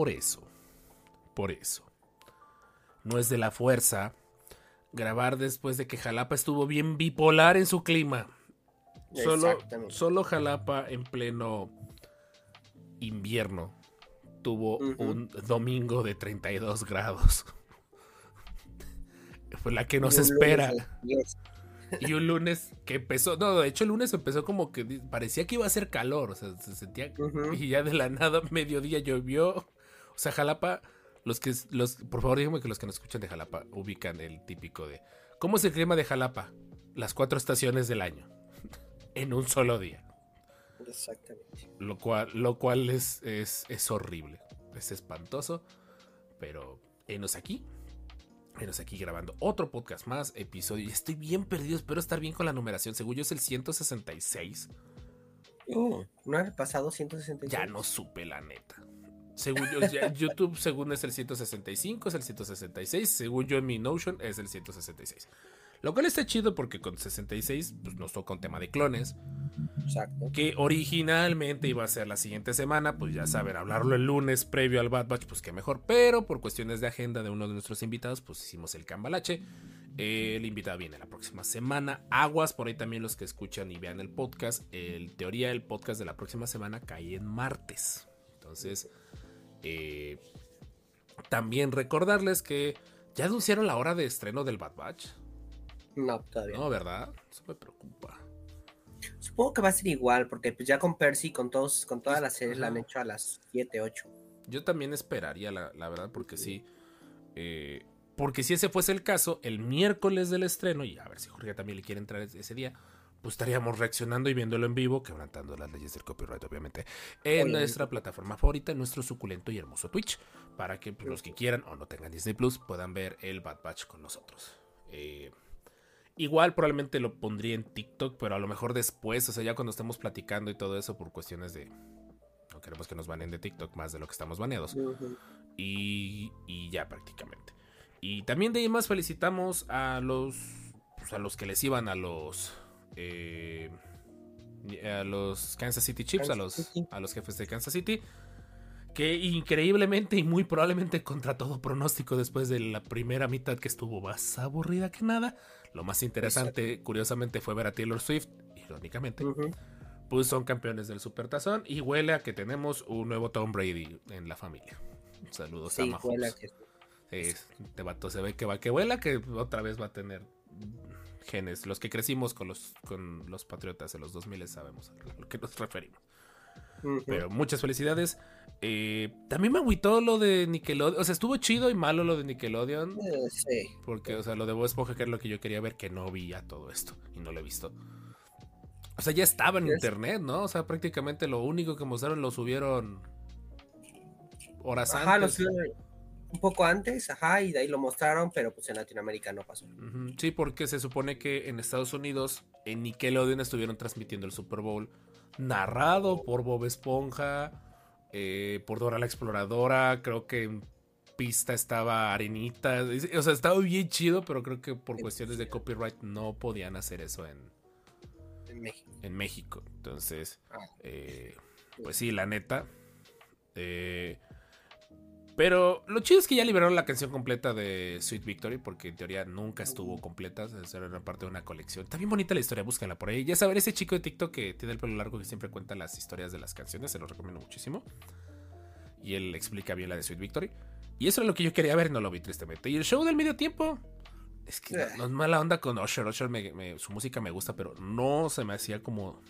Por eso, por eso, no es de la fuerza grabar después de que Jalapa estuvo bien bipolar en su clima. Solo, solo Jalapa en pleno invierno tuvo un domingo de 32 grados. Fue la que nos espera. lunes, yes. Y un lunes que empezó, no, de hecho el lunes empezó como que parecía que iba a ser calor, o sea, se sentía y ya de la nada mediodía llovió. O sea, Jalapa, los que los por favor díganme que los que nos escuchan de Jalapa ubican el típico de ¿Cómo es el clima de Jalapa? Las cuatro estaciones del año en un solo día, Exactamente. lo cual lo cual es es, es horrible, es espantoso, pero enos aquí Enos aquí grabando otro podcast más, episodio. Y estoy bien perdido, espero estar bien con la numeración. Según yo es el 166. Uh, ¿No ha pasado 166? Ya no supe la neta. Según yo, ya- YouTube, según es el 165, es el 166. Según yo en mi Notion, es el 166. Lo cual está chido porque con 66 pues, nos toca un tema de clones. Exacto. Que originalmente iba a ser la siguiente semana. Pues ya saben, hablarlo el lunes previo al Bad Batch, pues qué mejor. Pero por cuestiones de agenda de uno de nuestros invitados, pues hicimos el cambalache. El invitado viene la próxima semana. Aguas, por ahí también los que escuchan y vean el podcast. En teoría, el podcast de la próxima semana cae en martes. Entonces, eh, también recordarles que ya anunciaron la hora de estreno del Bad Batch. No, todavía. No, ¿verdad? Eso me preocupa. Supongo que va a ser igual, porque pues ya con Percy, con todos, con todas las series la han hecho a las 7, 8. Yo también esperaría, la, la verdad, porque sí. eh, porque si ese fuese el caso, el miércoles del estreno, y a ver si Jorge también le quiere entrar ese día, pues estaríamos reaccionando y viéndolo en vivo, quebrantando las leyes del copyright, obviamente, en nuestra plataforma favorita, en nuestro suculento y hermoso Twitch, para que pues, los que quieran o no tengan Disney Plus puedan ver el Bad Batch con nosotros. Eh, igual probablemente lo pondría en TikTok, pero a lo mejor después, o sea, ya cuando estemos platicando y todo eso por cuestiones de... No queremos que nos banen de TikTok más de lo que estamos baneados. Y, y ya prácticamente. Y también de ahí más felicitamos a los pues, a los que les iban a los eh, a los Kansas City Chiefs, a los, City. a los jefes de Kansas City. Que increíblemente y muy probablemente contra todo pronóstico después de la primera mitad que estuvo más aburrida que nada. Lo más interesante, curiosamente, fue ver a Taylor Swift, irónicamente pues son campeones del Supertazón y huele a que tenemos un nuevo Tom Brady en la familia. Saludos a Sí, Mahomes. que... Eh, este vato se ve que va que vuela, que otra vez va a tener Los que crecimos con los, con los patriotas de los 2000 sabemos a lo que nos referimos. Pero muchas felicidades. Eh, también me agüitó lo de Nickelodeon. O sea, estuvo chido y malo lo de Nickelodeon. Eh, sí. Porque, o sea, lo de Bob Esponja, que era lo que yo quería ver, que no vi ya todo esto. Y no lo he visto. O sea, ya estaba en Yes. internet, ¿no? O sea, prácticamente lo único que mostraron lo subieron horas Ajá, lo antes. subieron un poco antes, ajá, y de ahí lo mostraron, pero pues en Latinoamérica no pasó. Sí, porque se supone que en Estados Unidos, en Nickelodeon estuvieron transmitiendo el Super Bowl narrado por Bob Esponja, eh, por Dora la Exploradora, creo que en pista estaba Arenita, o sea, estaba bien chido, pero creo que por cuestiones de copyright no podían hacer eso en, En México. en México. Entonces, Ah. eh, pues sí, la neta. eh, pero lo chido es que ya liberaron la canción completa de Sweet Victory, porque en teoría nunca estuvo completa. Era parte de una colección. Está bien bonita la historia, búsquenla por ahí. Ya saben, ese chico de TikTok que tiene el pelo largo que siempre cuenta las historias de las canciones, se lo recomiendo muchísimo. Y él explica bien la de Sweet Victory. Y eso es lo que yo quería ver, no lo vi tristemente. Y el show del medio tiempo. Es que no, no es mala onda con Usher. Usher, me- me- su música me gusta, pero no se me hacía como.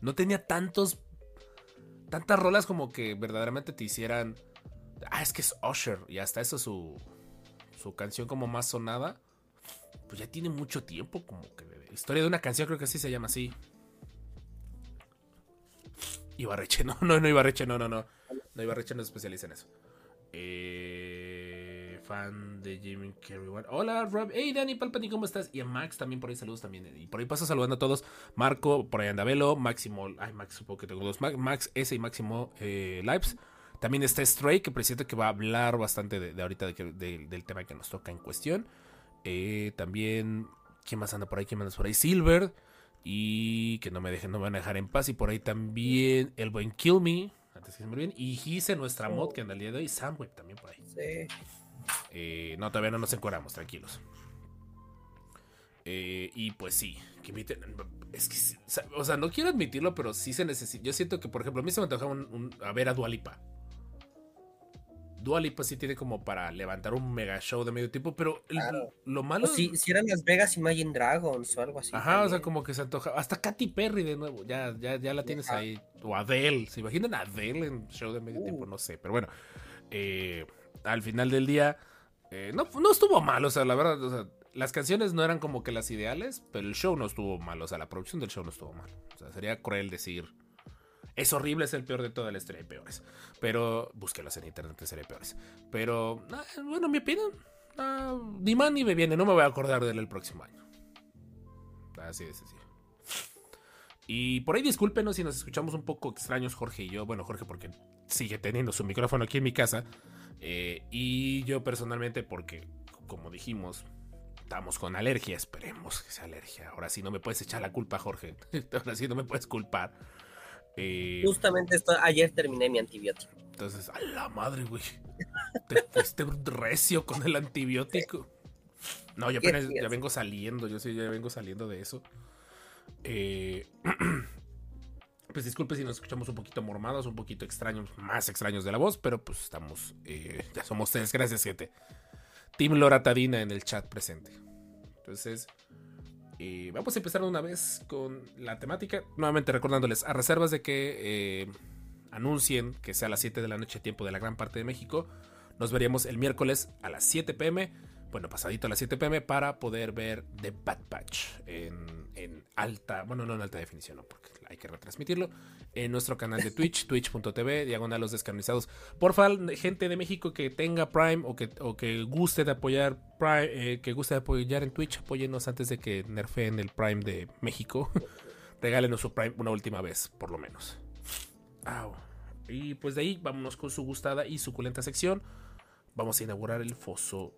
No tenía tantos. Tantas rolas como que verdaderamente te hicieran. Ah, es que es Usher. Y hasta eso su. Su canción como más sonada. Pues ya tiene mucho tiempo. Como que. Historia de una canción, creo que así se llama así. Ibarreche, no, no, no, Ibarreche, no, no, no. No, Ibarreche no se especializa en eso. Eh, fan de Jimmy Carrey. Hola, Rob. Hey, Dani Palpani, ¿cómo estás? Y a Max también por ahí saludos también. Y por ahí paso saludando a todos. Marco, por ahí anda Velo, Máximo. Ay, Max, supongo que tengo dos. Ma- Max S y Máximo eh, Lives. También está Stray, que presiento que va a hablar bastante de, de ahorita de que- de- del tema que nos toca en cuestión. Eh, también, ¿quién más anda por ahí? ¿Quién más anda por ahí? Silver. Y que no me dejen, no me van a dejar en paz. Y por ahí también el buen Kill Me. Antes que se me olviden. Y Gise, nuestra mod que anda el día de hoy. Samweb también por ahí. Sí. Eh, no, todavía no nos encuadramos, tranquilos. Eh, y pues sí, que inviten- Es que, o sea, no quiero admitirlo, pero sí se necesita. Yo siento que, por ejemplo, a mí se me antoja un- un- a ver a Dualipa. Dualipa sí tiene como para levantar un mega show de medio tipo, pero el- Claro. lo malo. O si, si eran Las Vegas Imagine Dragons o algo así. Ajá, o sea, como que se antoja. Hasta Katy Perry de nuevo. Ya, ya, ya la tienes Ajá. ahí. O Adele. ¿Se imaginan Adele en show de medio Uh. tiempo? No sé. Pero bueno. eh, al final del día. eh, no, no estuvo mal. O sea, la verdad. O sea, las canciones no eran como que las ideales. Pero el show no estuvo mal. O sea, la producción del show no estuvo mal. O sea, sería cruel decir. Es horrible, es el peor de toda la historia de peores. Pero. Búsquelos en internet, sería peores. Pero. ah, bueno, mi opinión. ah, ni más ni me viene. No me voy a acordar de él el próximo año. Así de sencillo. Y por ahí discúlpenos si nos escuchamos un poco extraños, Jorge y yo. Bueno, Jorge, porque sigue teniendo su micrófono aquí en mi casa. Eh, y yo personalmente, porque, como dijimos, estamos con alergia. Esperemos que sea alergia. Ahora sí no me puedes echar la culpa, Jorge. Ahora sí no me puedes culpar. Eh, Justamente esto, ayer terminé mi antibiótico. entonces, a la madre, güey. Te fuiste recio con el antibiótico. No, yo ¿Qué apenas ya vengo saliendo, yo sí ya vengo saliendo de eso. Eh, pues disculpe si nos escuchamos un poquito mormados, un poquito extraños, más extraños de la voz, pero pues estamos, eh, ya somos tres, gracias gente. Team Loratadina en el chat presente. Entonces, eh, vamos a empezar una vez con la temática. Nuevamente recordándoles, a reservas de que eh, anuncien que sea a las 7 de la noche, tiempo de la gran parte de México, nos veríamos el miércoles a las 7 pm. Bueno, pasadito a las 7 pm para poder ver The Bad Batch en, en alta, bueno, no en alta definición, no, porque hay que retransmitirlo en nuestro canal de Twitch, twitch.tv, diagonal los descanonizados. Porfa, gente de México que tenga Prime o que, o que guste de apoyar Prime, eh, que guste de apoyar en Twitch, apóyenos antes de que nerfeen el Prime de México. Regálenos su Prime una última vez, por lo menos. Au. Y pues de ahí vámonos con su gustada y suculenta sección. Vamos a inaugurar el foso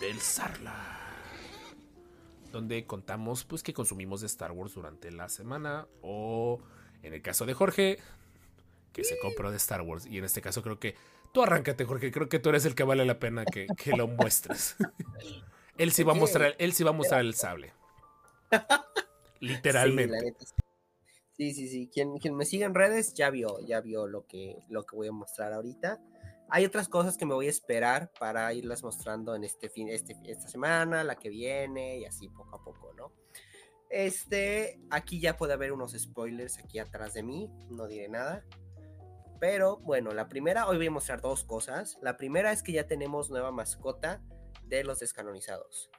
del Sarla. Donde contamos pues que consumimos de Star Wars durante la semana. O en el caso de Jorge, que se compró de Star Wars. Y en este caso creo que tú arráncate, Jorge. Creo que tú eres el que vale la pena que, que lo muestres. él sí va a mostrar, él sí va a mostrar el sable. Literalmente. Sí, sí, sí. Quien, quien me sigue en redes ya vio, ya vio lo que, lo que voy a mostrar ahorita. Hay otras cosas que me voy a esperar para irlas mostrando en este fin, este, esta semana, la que viene y así poco a poco, ¿no? Este, aquí ya puede haber unos spoilers aquí atrás de mí, no diré nada. Pero bueno, la primera, hoy voy a mostrar dos cosas. La primera es que ya tenemos nueva mascota de los descanonizados.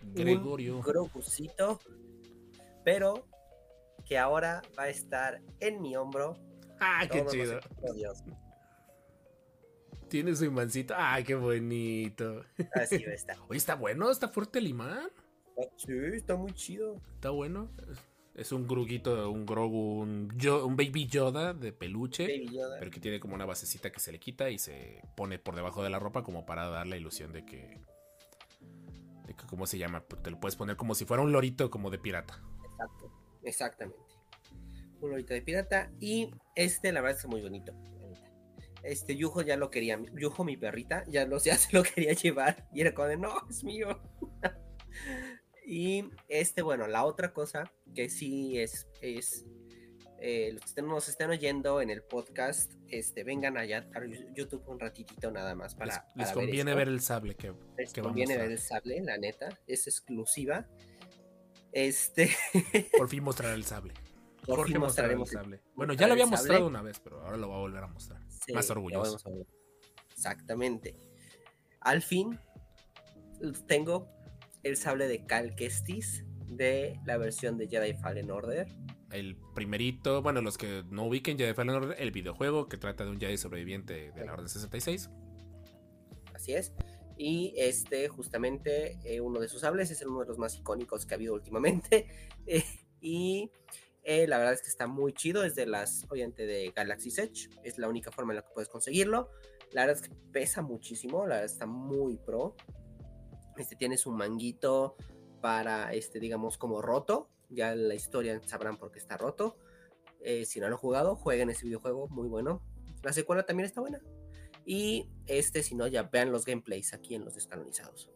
Gregorio. Un Grogucito, pero que ahora va a estar en mi hombro. Ah, qué todos los chido. episodios. Tiene su imancito. Ay, qué bonito. Así va a estar. Oye, está bueno, está fuerte el imán. Sí, está muy chido. Está bueno. Es un gruguito, un Grogu, un, Yo- un Baby Yoda de peluche. Baby Yoda. Pero que tiene como una basecita que se le quita y se pone por debajo de la ropa como para dar la ilusión de que... De que ¿Cómo se llama? Pues Te lo puedes poner como si fuera un lorito como de pirata. Exacto, exactamente. Un lorito de pirata. Y este, la verdad, es muy bonito. Este Yujo ya lo quería. Yujo, mi perrita, ya, lo, ya se lo quería llevar. Y era como de, no, es mío. y este, bueno, la otra cosa que sí es, es eh, los que nos estén oyendo en el podcast, este, vengan allá a YouTube un ratitito nada más para. les conviene esto. ver el sable que, Les que va a conviene ver el sable, la neta, es exclusiva. Este, Por fin mostrar el sable. por fin mostraremos el- sable. Bueno, ya lo había mostrado una vez, pero ahora lo va a volver a mostrar. Sí, Más orgulloso. Exactamente. Al fin tengo el sable de Cal Kestis de la versión de Jedi Fallen Order. El primerito, bueno, los que no ubiquen Jedi Fallen Order, el videojuego que trata de un Jedi sobreviviente de la Orden 66. Así es. Y este, justamente, eh, uno de sus sables es uno de los más icónicos que ha habido últimamente. Eh, y eh, la verdad es que está muy chido. Es de las, obviamente, de Galaxy Edge. Es la única forma en la que puedes conseguirlo. La verdad es que pesa muchísimo. La verdad está muy pro. Este tiene su manguito para, este, digamos, como roto. Ya la historia sabrán por qué está roto. si no lo han jugado, jueguen ese videojuego, muy bueno. La secuela también está buena. Y este, si no, ya vean los gameplays aquí en los descanonizados.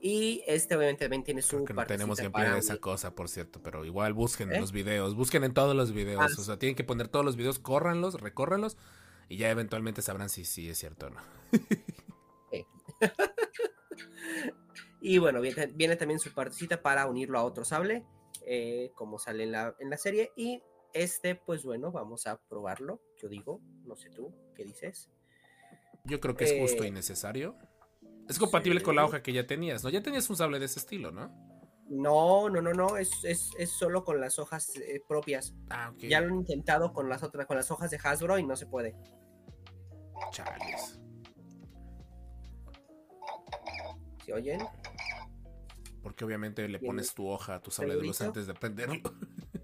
Y este obviamente también tiene su Creo no tenemos gameplay de esa cosa, por cierto, pero igual busquen en ¿Eh? los videos, busquen en todos los videos, ah, o sea, tienen que poner todos los videos, córranlos, recórranlos y ya eventualmente sabrán si sí es cierto o no. y bueno, viene, también su partecita para unirlo a otro sable, eh, como sale en la, en la serie. Y este, pues bueno, vamos a probarlo. Yo digo, no sé tú, ¿qué dices? Yo creo que es justo y eh, necesario. Es compatible con la hoja que ya tenías, ¿no? Ya tenías un sable de ese estilo, ¿no? No, no, no, no, es, solo con las hojas eh, propias. Ah, ok. Ya lo han intentado con las otras, con las hojas de Hasbro y no se puede. Chales. ¿Se oyen? Porque obviamente le pones tu hoja a tu sable de luz antes de prenderlo.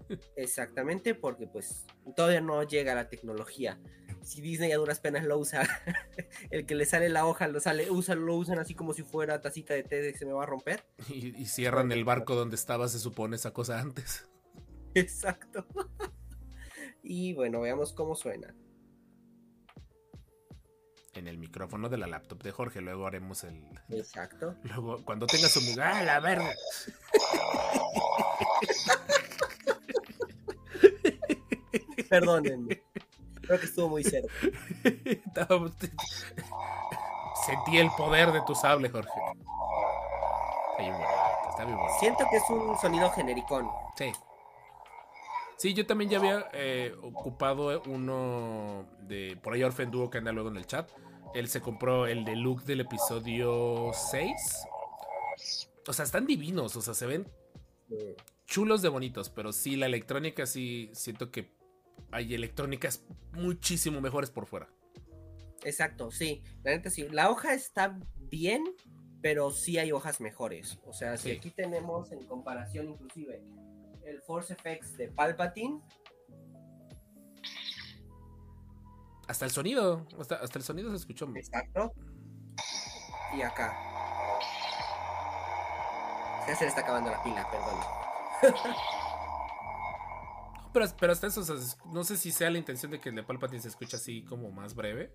Exactamente, porque pues todavía no llega la tecnología si Disney a duras penas lo usa, el que le sale la hoja lo sale, usa, lo usan así como si fuera tacita de té de se me va a romper. Y, cierran el barco donde estaba, se supone, esa cosa antes. Exacto. y bueno, veamos cómo suena. En el micrófono de la laptop de Jorge, luego haremos el. Exacto. Luego, cuando tenga su. ¡Ah, la verga! Perdónenme. Creo que estuvo muy cerca. Sentí el poder de tu sable, Jorge. Está bien Siento que es un sonido genericón. Sí. Sí, yo también ya había eh, ocupado uno de. Por ahí Orfen Duo que anda luego en el chat. Él se compró el de look del episodio 6. O sea, están divinos. O sea, se ven chulos de bonitos. Pero sí, la electrónica sí siento que hay electrónicas muchísimo mejores por fuera. Exacto, sí. La neta sí. La hoja está bien, pero sí hay hojas mejores. O sea, si aquí tenemos en comparación inclusive el Force FX de Palpatine. Hasta el sonido, hasta, hasta el sonido se escuchó. Exacto. Y acá. Ya se le está acabando la pila, perdón. pero, hasta eso, no sé si sea la intención de que el de Palpatine se escuche así como más breve.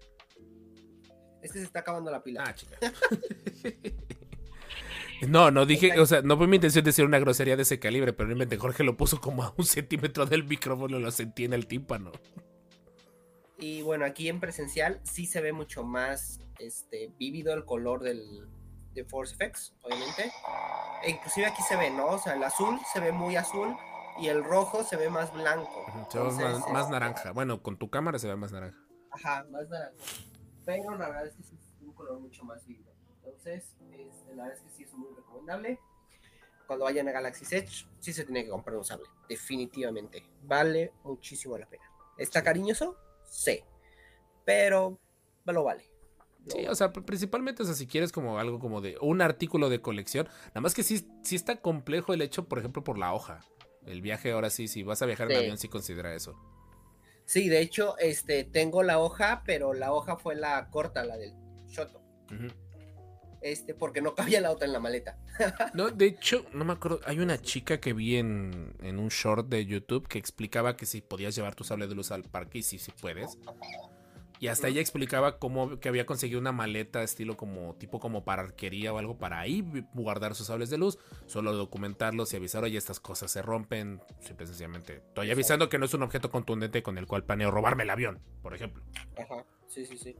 Es que se está acabando la pila. Ah, chica. no, no dije, o sea, no fue mi intención decir una grosería de ese calibre, pero realmente Jorge lo puso como a un centímetro del micrófono, lo sentí en el tímpano. Y bueno, aquí en presencial sí se ve mucho más este, vívido el color del, de Force Effects, obviamente. E inclusive aquí se ve, ¿no? O sea, el azul se ve muy azul y el rojo se ve más blanco. Se ve más, naranja. Bueno, con tu cámara se ve más naranja. Ajá, más naranja. Pero la verdad es que sí es un color mucho más vivo. Entonces, este, la verdad es que sí es muy recomendable. Cuando vayan a Galaxy Edge, sí se tiene que comprar un sable. Definitivamente. Vale muchísimo la pena. ¿Está cariñoso? Sí. Pero lo vale. Sí, o sea, principalmente, o sea, si quieres como algo como de un artículo de colección, nada más que sí, sí está complejo el hecho, por ejemplo, por la hoja. El viaje ahora sí, si vas a viajar en avión, sí considera eso. Sí, de hecho, este, tengo la hoja, pero la hoja fue la corta, la del Shoto. Este, porque no cabía la otra en la maleta. no, de hecho, no me acuerdo. Hay una chica que vi en, en, un short de YouTube que explicaba que si podías llevar tu sable de luz al parque y sí, sí puedes. Y hasta ella explicaba cómo que había conseguido una maleta estilo como tipo como para arquería o algo para ahí guardar sus sables de luz, solo documentarlos y avisar, oye, estas cosas se rompen, simple sencillamente. Estoy avisando que no es un objeto contundente con el cual planeo robarme el avión, por ejemplo. Ajá, sí, sí, sí.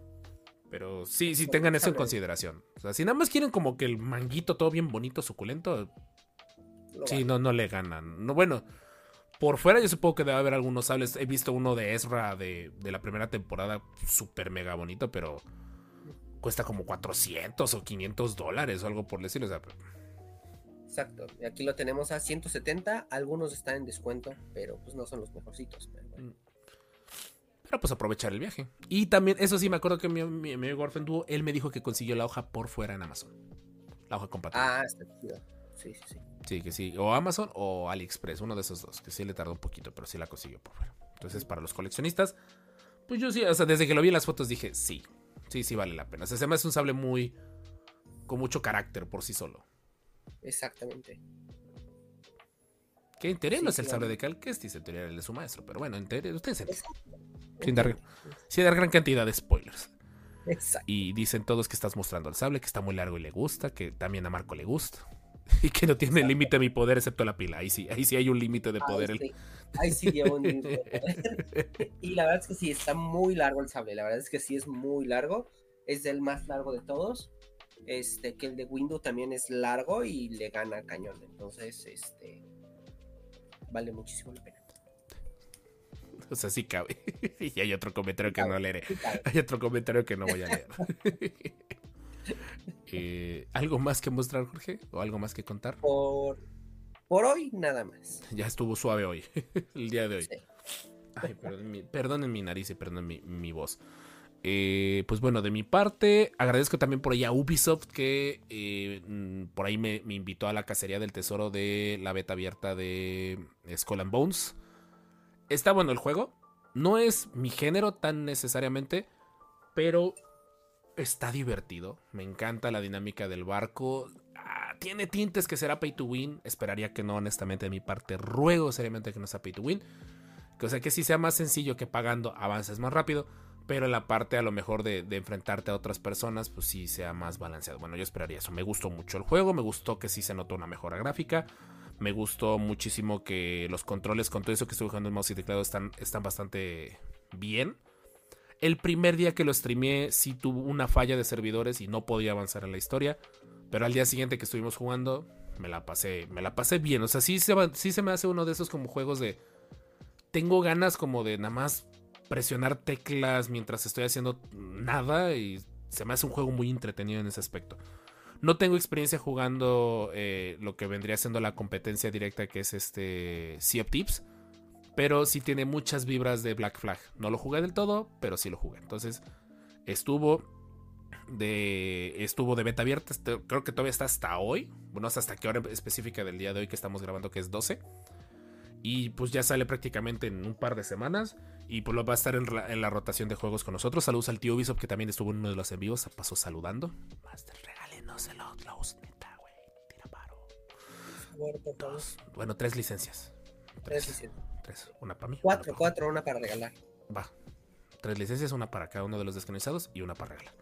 Pero sí, sí, tengan eso en consideración. O sea, si nada más quieren como que el manguito todo bien bonito, suculento, sí, no, no le ganan. No, bueno, por fuera yo supongo que debe haber algunos sables. He visto uno de Ezra de, la primera temporada, súper mega bonito, pero cuesta como 400 o 500 dólares o algo por decirlo. O sea, Exacto. Y aquí lo tenemos a 170. Algunos están en descuento, pero pues no son los mejorcitos. Pero, bueno. Pero pues aprovechar el viaje. Y también, eso sí, me acuerdo que mi, mi, mi amigo Orphan Duo, él me dijo que consiguió la hoja por fuera en Amazon. La hoja compatible. Ah, está chido. Sí, sí, sí. Sí, que sí. O Amazon o AliExpress, uno de esos dos. Que sí le tardó un poquito, pero sí la consiguió por fuera. Entonces, para los coleccionistas, pues yo sí, o sea, desde que lo vi en las fotos dije, sí, sí, sí vale la pena. O sea, se me hace un sable muy. con mucho carácter por sí solo. Exactamente. Que en teoría Sí, no es el sable de Calquestis, en teoría él es su maestro. Pero bueno, en teoría, ustedes entienden. Sin dar, sin dar gran cantidad de spoilers. Exacto. Y dicen todos que estás mostrando el sable, que está muy largo y le gusta, que también a Marco le gusta. Y que no tiene límite mi poder excepto la pila. Ahí sí, ahí sí hay un límite de poder. Ahí el- sí, ahí sí dio un Y la verdad es que sí, está muy largo el sable. La verdad es que sí es muy largo. Es el más largo de todos. Este, que el de Windows también es largo y le gana cañón. Entonces, este. Vale muchísimo la pena. O sea, sí cabe. Y hay otro comentario que no leeré. Sí. Hay otro comentario que no voy a leer. Eh, ¿Algo más que mostrar, Jorge? ¿O algo más que contar? Por, por hoy, nada más. Ya estuvo suave hoy, el día de hoy. Sí. Ay, perdonen mi, perdonen mi nariz y perdonen mi, mi voz. Eh, pues bueno, de mi parte, agradezco también por ahí a Ubisoft que eh, mm, por ahí me, me invitó a la cacería del tesoro de la beta abierta de Skull and Bones. Está bueno el juego. No es mi género tan necesariamente, pero está divertido. Me encanta la dinámica del barco. Ah, tiene tintes que será pay to win. Esperaría que no, honestamente, de mi parte. Ruego seriamente que no sea pay to win. O sea, que sí sea más sencillo que pagando avances más rápido. Pero en la parte a lo mejor de, de enfrentarte a otras personas, pues sí sea más balanceado. Bueno, yo esperaría eso. Me gustó mucho el juego. Me gustó que sí se notó una mejora gráfica. Me gustó muchísimo que los controles con todo eso que estoy jugando en mouse y teclado están, están bastante bien. El primer día que lo streameé sí tuvo una falla de servidores y no podía avanzar en la historia. Pero al día siguiente que estuvimos jugando, me la pasé, me la pasé bien. O sea, sí se, sí se me hace uno de esos como juegos de. Tengo ganas como de nada más presionar teclas mientras estoy haciendo nada. Y se me hace un juego muy entretenido en ese aspecto. No tengo experiencia jugando eh, lo que vendría siendo la competencia directa que es este Sea of Tips. Pero sí tiene muchas vibras de Black Flag. No lo jugué del todo, pero sí lo jugué. Entonces, estuvo de estuvo de beta abierta. este- Creo que todavía está hasta hoy. Bueno, hasta qué hora específica del día de hoy que estamos grabando, que es 12. Y pues ya sale prácticamente en un par de semanas. Y pues lo va a estar en, la- en la rotación de juegos con nosotros. Saludos al tío Ubisoft que también estuvo en uno de los envíos. Pasó saludando. Master, regálenos el Outlaws, neta, güey. Tira paro. Dos. Bueno, tres licencias. Tres Tres. licencias. Tres. Una para mí. una Cuatro, para cuatro, una para regalar. Va. Tres licencias, una para cada uno de los descanonizados y una para regalar.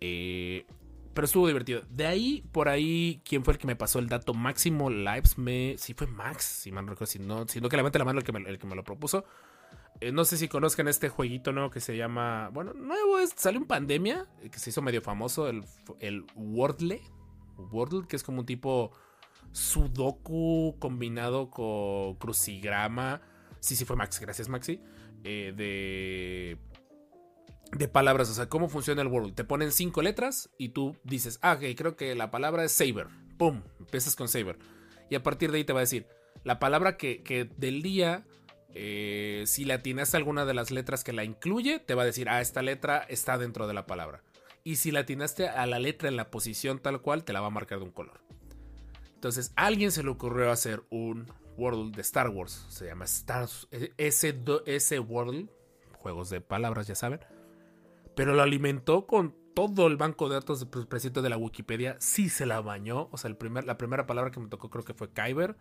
Eh, pero estuvo divertido. De ahí, por ahí, ¿quién fue el que me pasó el dato máximo lives? Me, sí fue Max, si mal no recuerdo. Si no, si no que levante la mano el que me, el que me lo propuso. Eh, no sé si conozcan este jueguito nuevo que se llama. Bueno, nuevo es. Salió en pandemia. eh, Que se hizo medio famoso. El, el Wordle. Wordle, que es como un tipo Sudoku combinado con crucigrama. Sí, sí fue Max, gracias Maxi. Eh, de. De palabras, o sea, cómo funciona el Wordle. Te ponen cinco letras y tú dices, ah, ok, creo que la palabra es Saber. Pum, empiezas con Saber. Y a partir de ahí te va a decir, la palabra que, que del día, eh, si le atinaste a alguna de las letras que la incluye, te va a decir, ah, esta letra está dentro de la palabra. Y si la atinaste a la letra en la posición tal cual, te la va a marcar de un color. Entonces, a alguien se le ocurrió hacer un Wordle de Star Wars. Se llama Star do- ese Wordle, juegos de palabras, ya saben. Pero lo alimentó con todo el banco de datos de de la Wikipedia. Sí se la bañó. O sea, el primer, la primera palabra que me tocó creo que fue Kyber.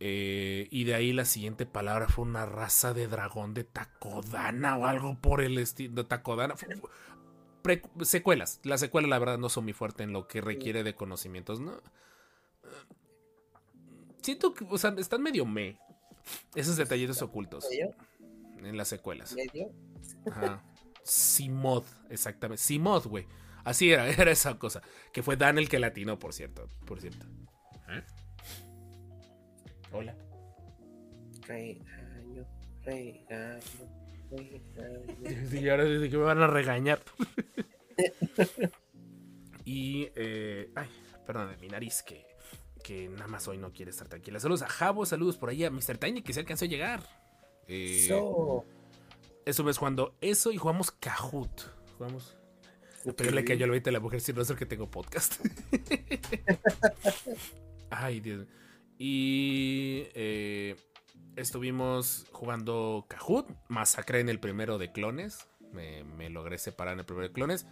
Eh, y de ahí la siguiente palabra fue una raza de dragón de Takodana o algo por el estilo. Takodana. Fu- pre- secuelas. Las secuelas, la verdad, no son muy fuerte en lo que requiere de conocimientos, ¿no? Siento que, o sea, están medio me. Esos detallitos ocultos ¿Medio? en las secuelas. ¿Medio? Ajá. Simod, exactamente. Simod, güey. Así era, era esa cosa. Que fue Dan el que latinó, por cierto. Por cierto. ¿Eh? Hola. Regaño, regaño, regaño. Y ahora dice que me van a regañar. y, eh, ay, perdón, mi nariz que que nada más hoy no quiere estar tranquila. Saludos a Jabo, saludos por ahí a Mr. Tiny que se alcanzó a llegar. Eh, So, Eso ves cuando eso y jugamos Kahoot. Jugamos. Pero le cayó el 20 a la mujer, si no es el que tengo podcast. Ay, Dios. Y eh, estuvimos jugando Kahoot. Masacré en el primero de clones. Me, me logré separar en el primero de clones.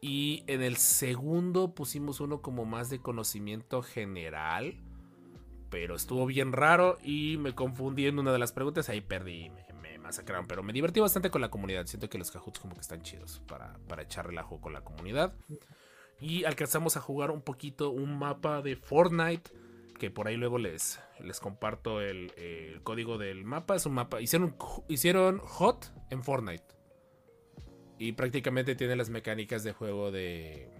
Y en el segundo pusimos uno como más de conocimiento general. Pero estuvo bien raro y me confundí en una de las preguntas. Ahí perdí, me, me masacraron. Pero me divertí bastante con la comunidad. Siento que los Kahoots como que están chidos para, para echar relajo con la comunidad. Y alcanzamos a jugar un poquito un mapa de Fortnite. Que por ahí luego les, les comparto el, el código del mapa. Es un mapa. Hicieron, hicieron hot en Fortnite. Y prácticamente tiene las mecánicas de juego de.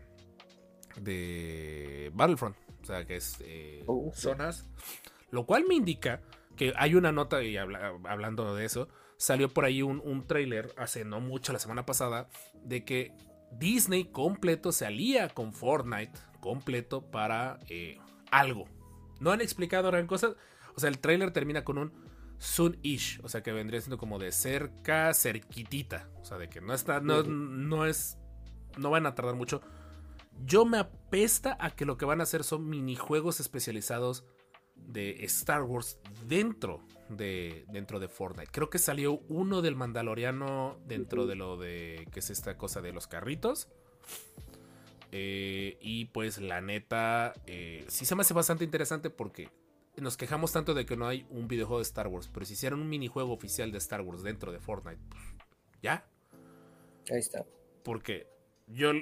de Battlefront. O sea, que es eh, Uh, zonas. Lo cual me indica que hay una nota, y habla- hablando de eso, salió por ahí un, un trailer hace no mucho, la semana pasada, de que Disney completo se alía con Fortnite completo para eh, algo. No han explicado gran cosa. O sea, el trailer termina con un soon-ish. O sea, que vendría siendo como de cerca, cerquitita. O sea, de que no está, no, no es, no van a tardar mucho. Yo me apesta a que lo que van a hacer son minijuegos especializados de Star Wars dentro de, dentro de Fortnite. Creo que salió uno del Mandaloriano dentro de lo de que es esta cosa de los carritos. Eh, y pues la neta, eh, sí se me hace bastante interesante porque nos quejamos tanto de que no hay un videojuego de Star Wars, pero si hicieran un minijuego oficial de Star Wars dentro de Fortnite, pues, ya, ahí está. porque yo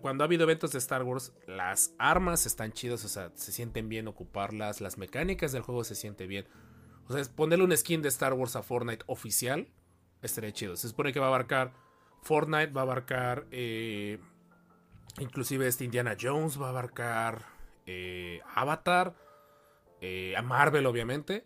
cuando ha habido eventos de Star Wars, las armas están chidas, o sea, se sienten bien ocuparlas, las mecánicas del juego se sienten bien. O sea, ponerle un skin de Star Wars a Fortnite oficial estaría chido. Se supone que va a abarcar Fortnite, va a abarcar eh, inclusive este Indiana Jones, va a abarcar eh, Avatar, eh, a Marvel obviamente.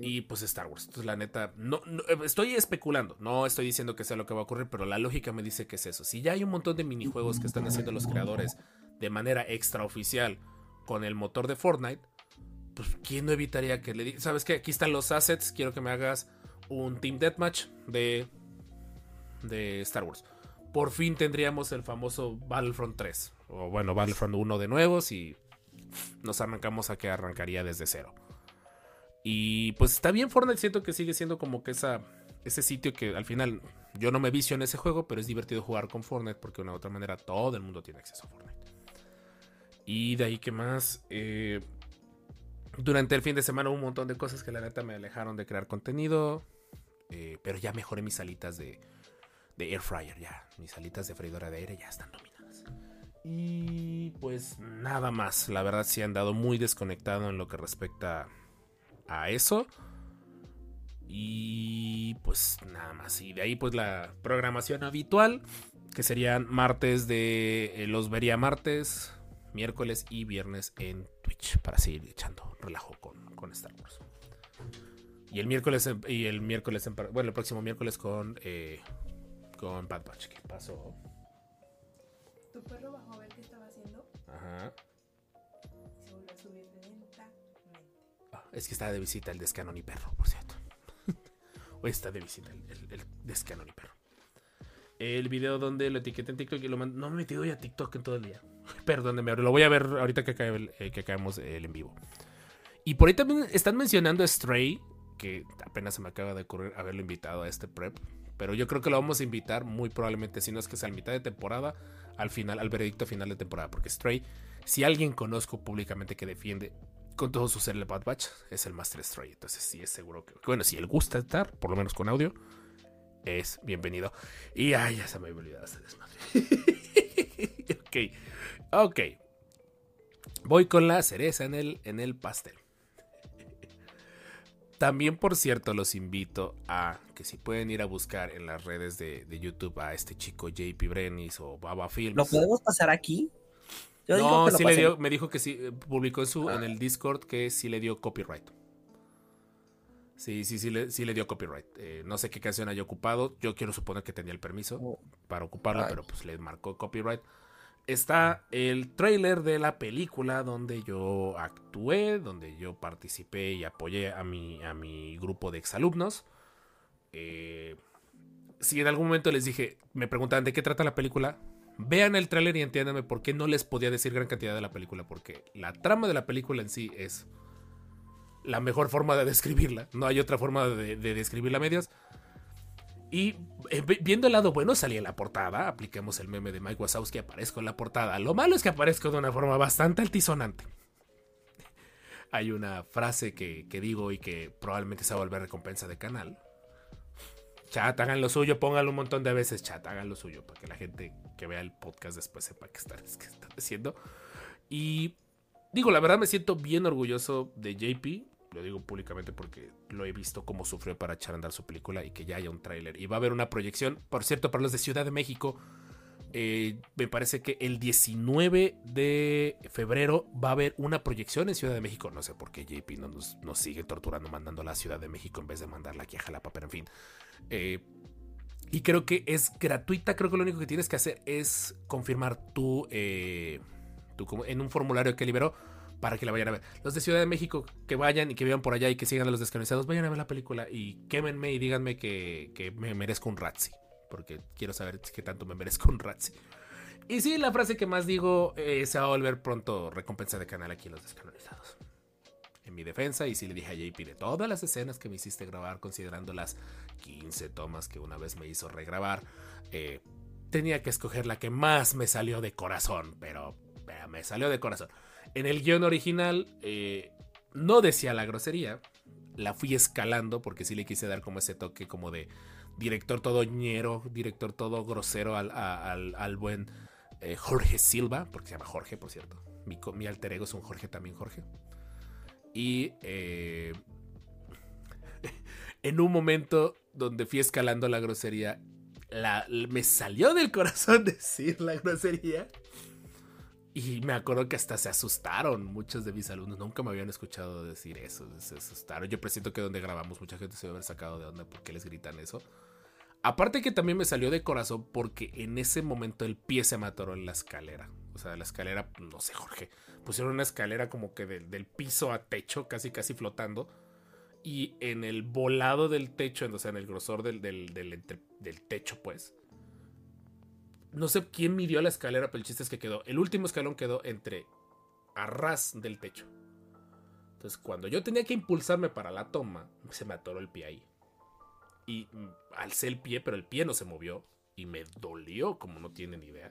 Y pues Star Wars. Entonces, la neta, no, no, eh, estoy especulando. No estoy diciendo que sea lo que va a ocurrir, pero la lógica me dice que es eso. Si ya hay un montón de minijuegos que están haciendo los creadores de manera extraoficial con el motor de Fortnite, pues ¿quién no evitaría que le diga, sabes qué? Aquí están los assets, quiero que me hagas un Team Deathmatch de, de Star Wars. Por fin tendríamos el famoso Battlefront 3. O bueno, Battlefront 1 de nuevo, si nos arrancamos a que arrancaría desde cero. Y pues está bien Fortnite, siento que sigue siendo como que esa, ese sitio que al final yo no me vicio en ese juego, pero es divertido jugar con Fortnite porque de una u otra manera todo el mundo tiene acceso a Fortnite. Y de ahí que más, eh, durante el fin de semana hubo un montón de cosas que la neta me alejaron de crear contenido, eh, pero ya mejoré mis alitas de, air fryer, ya, mis alitas de freidora de aire ya están dominadas. Y pues nada más, la verdad sí he andado muy desconectado en lo que respecta a eso. Y pues nada más. Y de ahí pues la programación habitual. Que serían martes de... eh, los vería martes, miércoles y viernes en Twitch. Para seguir echando relajo con, con Star Wars. Y el miércoles... Y el miércoles... en- bueno, el próximo miércoles con... eh, con Bad Batch. ¿Qué pasó? Tu perro Ajá. y se volvió a subir lentamente. Ah, Es que está de visita el Descanon y Perro, por cierto. Hoy está de visita el, el, el Descanon y Perro. El video donde lo etiqueté en TikTok y lo mandé. No me he metido ya a TikTok en todo el día. Perdóneme, lo voy a ver ahorita que, acabe el- eh, que acabemos el en vivo. Y por ahí también están mencionando a Stray, que apenas se me acaba de ocurrir haberlo invitado a este prep. Pero yo creo que lo vamos a invitar muy probablemente, si no es que sea a mitad de temporada, al final, al veredicto final de temporada. Porque Stray, si alguien conozco públicamente que defiende con todo su ser el Bad Batch, es el Master Stray. Entonces sí es seguro que, bueno, si él gusta estar, por lo menos con audio, es bienvenido. Y ay, ya se me había olvidado ese desmadre. ok, ok. Voy con la cereza en el, en el pastel. También, por cierto, los invito a que si pueden ir a buscar en las redes de, de YouTube a este chico JP Brenis o Baba Films. ¿Lo podemos pasar aquí? Yo no, sí le dio, me dijo que sí, eh, publicó en, su, Ah. en el Discord que sí le dio copyright. Sí, sí, sí le, sí le dio copyright. Eh, no sé qué canción haya ocupado. Yo quiero suponer que tenía el permiso Oh. para ocuparlo, Ay. pero pues le marcó copyright. Está el trailer de la película donde yo actué, donde yo participé y apoyé a mi, a mi grupo de exalumnos. Eh, si en algún momento les dije, me preguntaban de qué trata la película, vean el tráiler y entiéndanme por qué no les podía decir gran cantidad de la película, porque la trama de la película en sí es la mejor forma de describirla, no hay otra forma de, de describirla a medias. Y eh, viendo el lado bueno, salí en la portada. Apliquemos el meme de Mike Wazowski, aparezco en la portada. Lo malo es que aparezco de una forma bastante altisonante. Hay una frase que, que digo y que probablemente se va a volver recompensa de canal. Chat, hagan lo suyo, pónganlo un montón de veces, chat, hagan lo suyo, para que la gente que vea el podcast después sepa qué están, qué están haciendo. Y digo, la verdad me siento bien orgulloso de JP. Lo digo públicamente porque lo he visto cómo sufrió para echar a andar su película y que ya haya un tráiler. Y va a haber una proyección, por cierto, para los de Ciudad de México. eh, me parece que el 19 de febrero va a haber una proyección en Ciudad de México. No sé por qué JP no nos, sigue torturando mandando a la Ciudad de México en vez de mandarla aquí a Jalapa, pero en fin. Eh, y creo que es gratuita. Creo que lo único que tienes que hacer es confirmar tu, eh, tu en un formulario que liberó para que la vayan a ver. Los de Ciudad de México que vayan y que vean por allá y que sigan a los descanonizados, vayan a ver la película y quémenme y díganme que, que me merezco un Ratzi. Porque quiero saber qué tanto me merezco un Ratzi. Y sí, la frase que más digo eh, se va a volver pronto recompensa de canal aquí en los descanonizados. En mi defensa, y sí le dije a JP de todas las escenas que me hiciste grabar, considerando las 15 tomas que una vez me hizo regrabar, eh, tenía que escoger la que más me salió de corazón, pero vea, me salió de corazón. En el guion original eh, no decía la grosería, la fui escalando porque sí le quise dar como ese toque como de director todo ñero, director todo grosero al, buen eh, Jorge Silva, porque se llama Jorge, por cierto. Mi alter ego es un Jorge también, Jorge. Y eh, en un momento donde fui escalando la grosería, la, me salió del corazón decir la grosería. Y me acuerdo que hasta se asustaron muchos de mis alumnos. Nunca me habían escuchado decir eso. Se asustaron. Yo presiento que donde grabamos mucha gente se debe haber sacado de onda porque les gritan eso. Aparte que también me salió de corazón porque en ese momento el pie se me atoró en la escalera. O sea, la escalera, no sé, Jorge. Pusieron una escalera como que del, piso a techo, casi casi flotando. Y en el volado del techo, o sea, en el grosor del, del, del techo, pues. No sé quién midió la escalera, pero el chiste es que quedó. El último escalón quedó entre a ras del techo. Entonces, cuando yo tenía que impulsarme para la toma, se me atoró el pie ahí. Y mm, alcé el pie, pero el pie no se movió. Y me dolió como no tienen idea.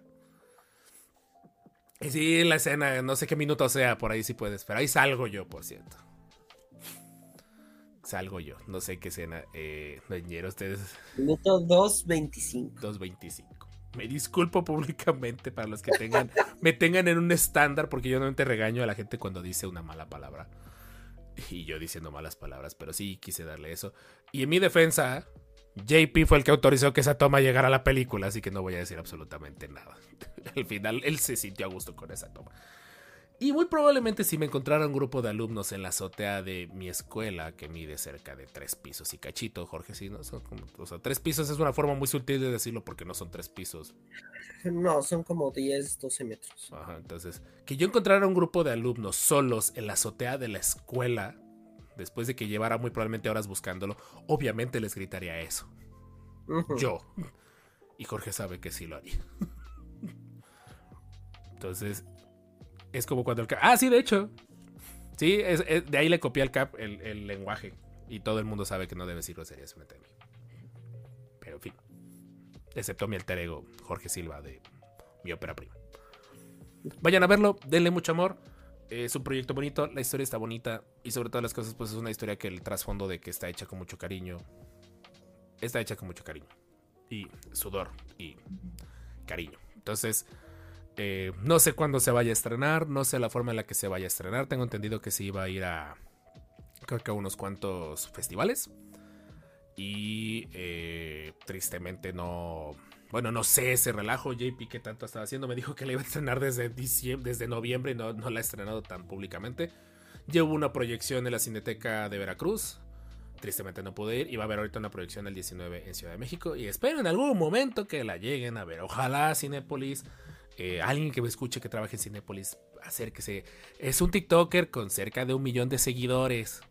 Y sí, la escena, no sé qué minuto sea, por ahí sí puedes. Pero ahí salgo yo, por cierto. Salgo yo, no sé qué escena. Eh, ustedes Minuto 2.25. 2.25. Me disculpo públicamente para los que tengan, me tengan en un estándar, porque yo normalmente regaño a la gente cuando dice una mala palabra. Y yo diciendo malas palabras, pero sí quise darle eso. Y en mi defensa, JP fue el que autorizó que esa toma llegara a la película, así que no voy a decir absolutamente nada. Al final, él se sintió a gusto con esa toma. Y muy probablemente si me encontrara un grupo de alumnos en la azotea de mi escuela, que mide cerca de tres pisos y cachito, Jorge, sí, ¿no? Son como- o sea, tres pisos es una forma muy sutil de decirlo porque no son tres pisos. No, son como 10, 12 metros. Ajá, entonces, que yo encontrara un grupo de alumnos solos en la azotea de la escuela, después de que llevara muy probablemente horas buscándolo, obviamente les gritaría eso. Yo. Y Jorge sabe que sí lo haría. Entonces, es como cuando el Cap. Ah, sí, de hecho. Sí, de ahí le copié al Cap el, el lenguaje. Y todo el mundo sabe que no debe decir groserías frente a. Pero en fin. Excepto mi alter ego, Jorge Silva, de mi ópera prima. Vayan a verlo, denle mucho amor. Es un proyecto bonito, la historia está bonita. Y sobre todas las cosas, pues es una historia que el trasfondo de que está hecha con mucho cariño. Está hecha con mucho cariño y sudor y cariño. Entonces, eh, no sé cuándo se vaya a estrenar, no sé la forma en la que se vaya a estrenar. Tengo entendido que se iba a ir a, creo que a unos cuantos festivales. Y eh, tristemente no, bueno, no sé ese relajo. JP que tanto estaba haciendo me dijo que la iba a estrenar desde, diciembre, desde noviembre y no, no la ha estrenado tan públicamente. Llevo una proyección en la Cineteca de Veracruz. Tristemente no pude ir. Y a haber ahorita una proyección el 19 en Ciudad de México. Y espero en algún momento que la lleguen a ver. Ojalá Cinépolis eh, alguien que me escuche que trabaje en Cinépolis, acérquese. Es un TikToker con cerca de un millón de seguidores.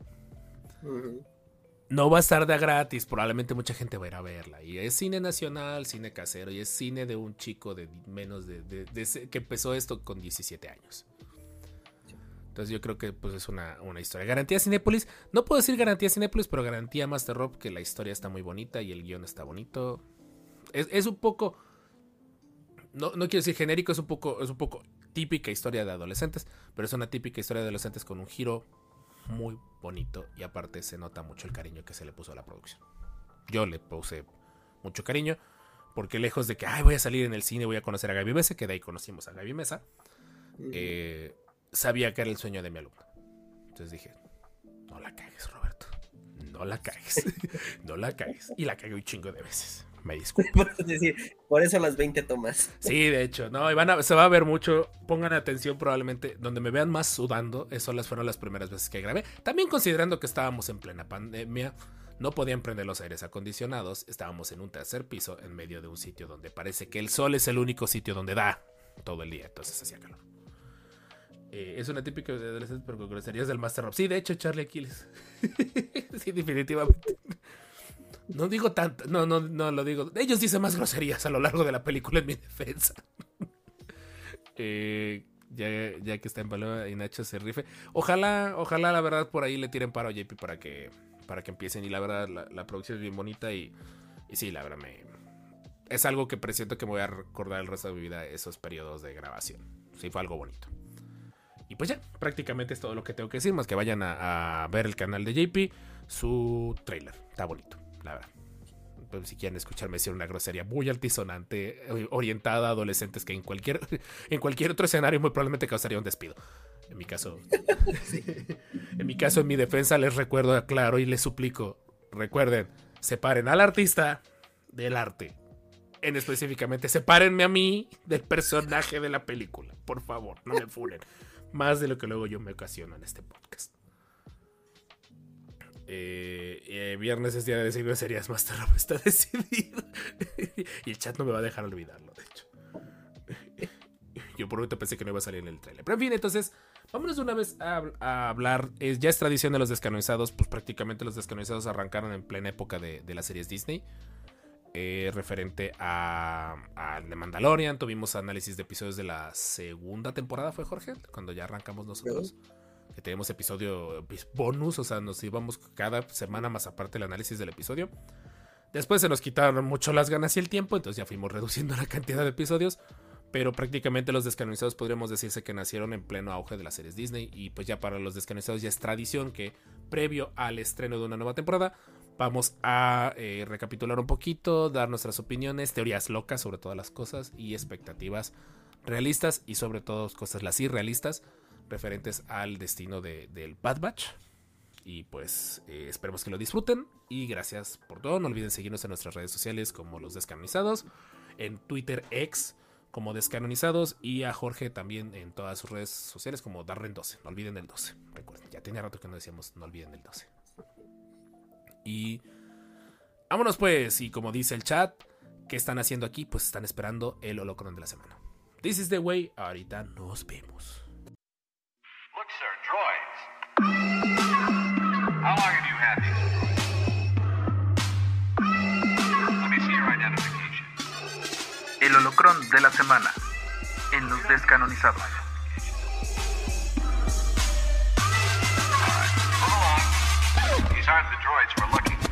No va a estar de gratis, probablemente mucha gente va a ir a verla. Y es cine nacional, cine casero, y es cine de un chico de menos de, de- de ese- que empezó esto con 17 años. Entonces yo creo que pues es una, una historia. Garantía Cinépolis, no puedo decir garantía Cinépolis, pero garantía Master Rob que la historia está muy bonita y el guion está bonito. Es, es un poco, no, no quiero decir genérico, es un poco, es un poco típica historia de adolescentes, pero es una típica historia de adolescentes con un giro muy bonito y aparte se nota mucho el cariño que se le puso a la producción. Yo le puse mucho cariño porque lejos de que Ay, voy a salir en el cine, voy a conocer a Gaby Mesa, que de ahí conocimos a Gaby Mesa, Ujú. eh, sabía que era el sueño de mi alumno. Entonces dije, no la cagues, Roberto. No la cagues. no la cagues. Y la cagué un chingo de veces. Me disculpo. Por eso decir, por eso las 20 tomas. Sí, de hecho, no, y van a- se va a ver mucho. Pongan atención, probablemente donde me vean más sudando, eso las fueron las primeras veces que grabé. También considerando que estábamos en plena pandemia, no podían prender los aires acondicionados, estábamos en un tercer piso en medio de un sitio donde parece que el sol es el único sitio donde da todo el día, entonces hacía calor. Eh, es una típica de adolescentes, pero con groserías del Master Rob. Sí, de hecho, Charlie Aquiles. sí, definitivamente. No digo tanto, no, no, no lo digo. Ellos dicen más groserías a lo largo de la película en mi defensa. Eh, ya, ya que está en Paloma y Nacho se rife. Ojalá, ojalá la verdad por ahí le tiren paro a JP para que, para que empiecen. Y la verdad, la, producción es bien bonita y, y sí, la verdad me... Es algo que presiento que me voy a recordar el resto de mi vida esos periodos de grabación. Sí, fue algo bonito. Y pues ya, prácticamente es todo lo que tengo que decir, más que vayan a, a ver el canal de JP, su trailer. Está bonito, la verdad. Pues, si quieren escucharme decir una grosería muy altisonante, eh, orientada a adolescentes que en cualquier, en cualquier otro escenario muy probablemente causaría un despido. En mi caso, en mi caso, en mi defensa, les recuerdo, claro, y les suplico, recuerden, separen al artista del arte. En específicamente, sepárenme a mí del personaje de la película. Por favor, no me funen. Más de lo que luego yo me ocasiono en este podcast. Eh, eh, viernes es día de decir groserías, Master Rob está decidido. y el chat no me va a dejar olvidarlo, de hecho. Yo por momento pensé que no iba a salir en el trailer. Pero en fin, entonces, vámonos de una vez a, a hablar. Es, ya es tradición de los descanonizados, pues prácticamente los descanonizados arrancaron en plena época de, de las series Disney. Eh, referente a, a The Mandalorian, tuvimos análisis de episodios de la segunda temporada, ¿fue Jorge? Cuando ya arrancamos nosotros. Que tenemos episodio pues, bonus, o sea, nos íbamos cada semana más aparte el análisis del episodio. Después se nos quitaron mucho las ganas y el tiempo, entonces ya fuimos reduciendo la cantidad de episodios. Pero prácticamente los descanonizados podríamos decirse que nacieron en pleno auge de las series Disney. Y pues ya para los descanonizados ya es tradición que previo al estreno de una nueva temporada vamos a eh, recapitular un poquito, dar nuestras opiniones, teorías locas sobre todas las cosas y expectativas realistas y sobre todo cosas las irrealistas referentes al destino de- del Bad Batch. Y pues eh, esperemos que lo disfruten. Y gracias por todo. No olviden seguirnos en nuestras redes sociales como los descanonizados. En Twitter X como descanonizados. Y a Jorge también en todas sus redes sociales como Darren 12. No olviden el 12. Recuerden, ya tiene rato que no decíamos no olviden el 12. Y vámonos pues. Y como dice el chat, ¿qué están haciendo aquí? Pues están esperando el holocron de la semana. This is the way. Ahorita nos vemos. El holocrón de la semana en los descanonizados. Move along. These aren't the droids we're looking for.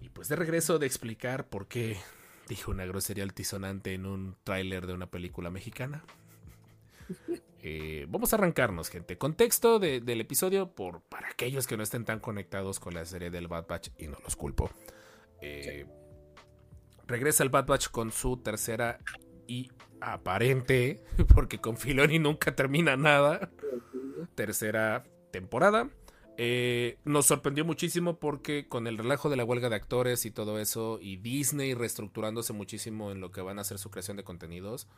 Y pues de regreso de explicar por qué dije una grosería altisonante en un tráiler de una película mexicana. Eh, vamos a arrancarnos, gente. Contexto de- del episodio por, para aquellos que no estén tan conectados con la serie del Bad Batch y no los culpo. Eh, Regresa el Bad Batch con su tercera y aparente, porque con Filoni nunca termina nada, tercera temporada. Eh, nos sorprendió muchísimo porque con el relajo de la huelga de actores y todo eso, y Disney reestructurándose muchísimo en lo que van a ser su creación de contenidos,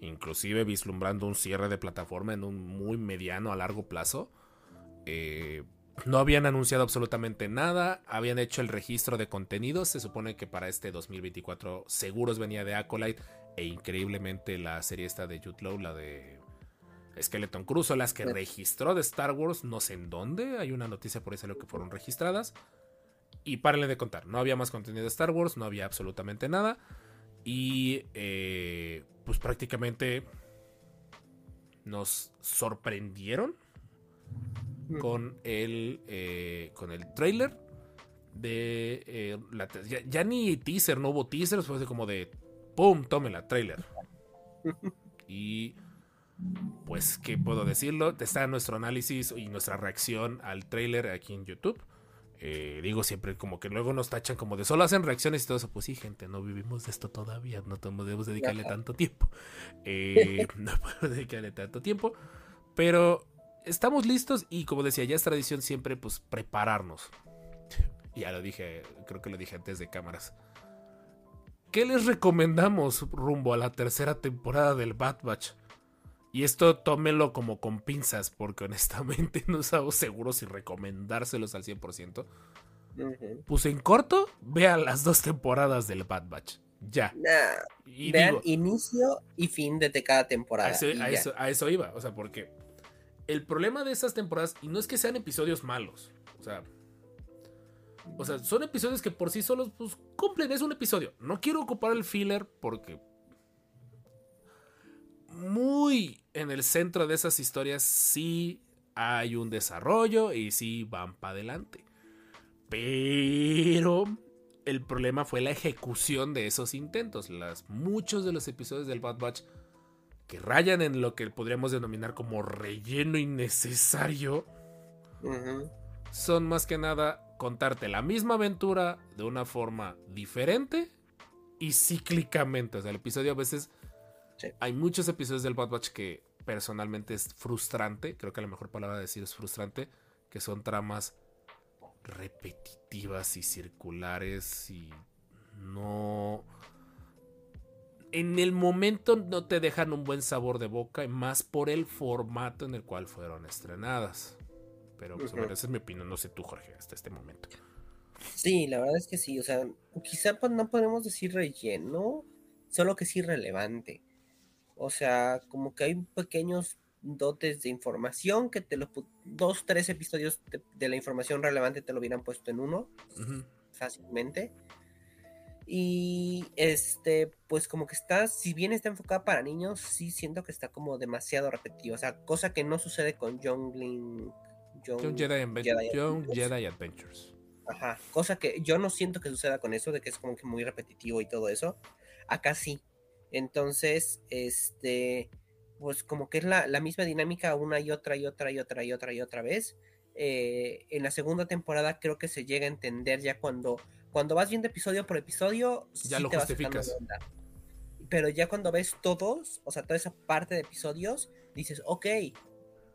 inclusive vislumbrando un cierre de plataforma en un muy mediano a largo plazo, eh, no habían anunciado absolutamente nada, habían hecho el registro de contenidos, se supone que para este 2024 seguros venía de Acolyte e increíblemente la serie esta de Jude Law, la de Skeleton Cruz, son las que registró de Star Wars, no sé en dónde, hay una noticia por ahí salió que fueron registradas. Y párenle de contar, no había más contenido de Star Wars, no había absolutamente nada. Y eh, pues prácticamente nos sorprendieron con el, eh, con el trailer de eh, la, ya, ya, ni teaser, no hubo teaser, fue como de ¡pum! Tómela, trailer. y pues, ¿qué puedo decirlo? Está nuestro análisis y nuestra reacción al trailer aquí en YouTube. Eh, digo siempre como que luego nos tachan como de solo hacen reacciones y todo eso. Pues sí, gente, no vivimos de esto todavía, no podemos dedicarle tanto tiempo. Eh, no podemos dedicarle tanto tiempo. Pero estamos listos y como decía, ya es tradición siempre pues prepararnos. ya lo dije, creo que lo dije antes de cámaras. ¿Qué les recomendamos rumbo a la tercera temporada del Bad Batch? Y esto tómelo como con pinzas, porque honestamente no estamos seguros si recomendárselos al 100%. Pues en corto, vean las dos temporadas del Bad Batch. Ya. Nah, y vean digo, inicio y fin de cada temporada. A eso, a, eso, a eso, iba. O sea, porque el problema de esas temporadas, y no es que sean episodios malos, o sea, o sea, son episodios que por sí solos pues, cumplen, es un episodio. No quiero ocupar el filler porque muy en el centro de esas historias sí hay un desarrollo y sí van para adelante. Pero el problema fue la ejecución de esos intentos. Las, muchos de los episodios del Bad Batch que rayan en lo que podríamos denominar como relleno innecesario son más que nada contarte la misma aventura de una forma diferente y cíclicamente. O sea, el episodio a veces hay muchos episodios del Bad Batch que personalmente es frustrante. Creo que la mejor palabra de decir es frustrante. Que son tramas repetitivas y circulares y no... En el momento no te dejan un buen sabor de boca, más por el formato en el cual fueron estrenadas. Pero pues, esa es mi opinión, no sé tú, Jorge, hasta este momento. Sí, la verdad es que sí, o sea, quizá pues, no podemos decir relleno, solo que es irrelevante. O sea, como que hay pequeños dotes de información que te los dos, tres episodios de, la información relevante te lo hubieran puesto en uno fácilmente. Y este, pues como que está, si bien está enfocada para niños, sí siento que está como demasiado repetido. O sea, cosa que no sucede con Young Young, Jedi, Adventures. Ajá, cosa que yo no siento que suceda con eso, de que es como que muy repetitivo y todo eso. Acá sí, entonces, este, pues como que es la, misma dinámica una y otra y otra y otra y otra y otra vez. Eh, en la segunda temporada creo que se llega a entender ya cuando, cuando vas viendo episodio por episodio, ya lo justificas. Pero ya cuando ves todos, o sea, toda esa parte de episodios, dices, ok,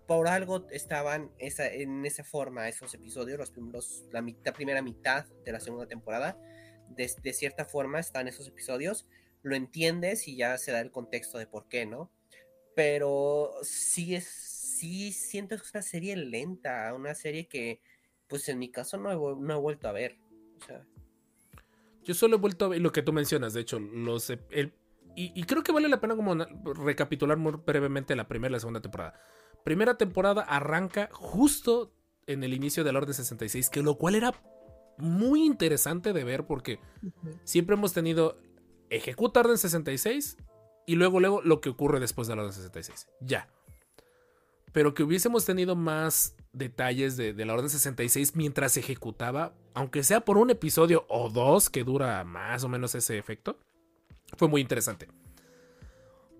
por algo estaban esa, en esa forma esos episodios, los primeros, la, mitad, primera mitad de la segunda temporada, de, de cierta forma están esos episodios lo entiendes y ya se da el contexto de por qué, ¿no? Pero sí es, sí siento que es una serie lenta, una serie que, pues en mi caso no he, no he vuelto a ver. O sea. Yo solo he vuelto a ver lo que tú mencionas, de hecho, los, el, y, creo que vale la pena como recapitular muy brevemente la primera y la segunda temporada. Primera temporada arranca justo en el inicio de la Orden 66, que lo cual era muy interesante de ver porque siempre hemos tenido ejecuta orden 66 y luego, luego lo que ocurre después de la orden 66. Ya. Pero que hubiésemos tenido más detalles de, la orden 66 mientras se ejecutaba, aunque sea por un episodio o dos que dura más o menos ese efecto, fue muy interesante.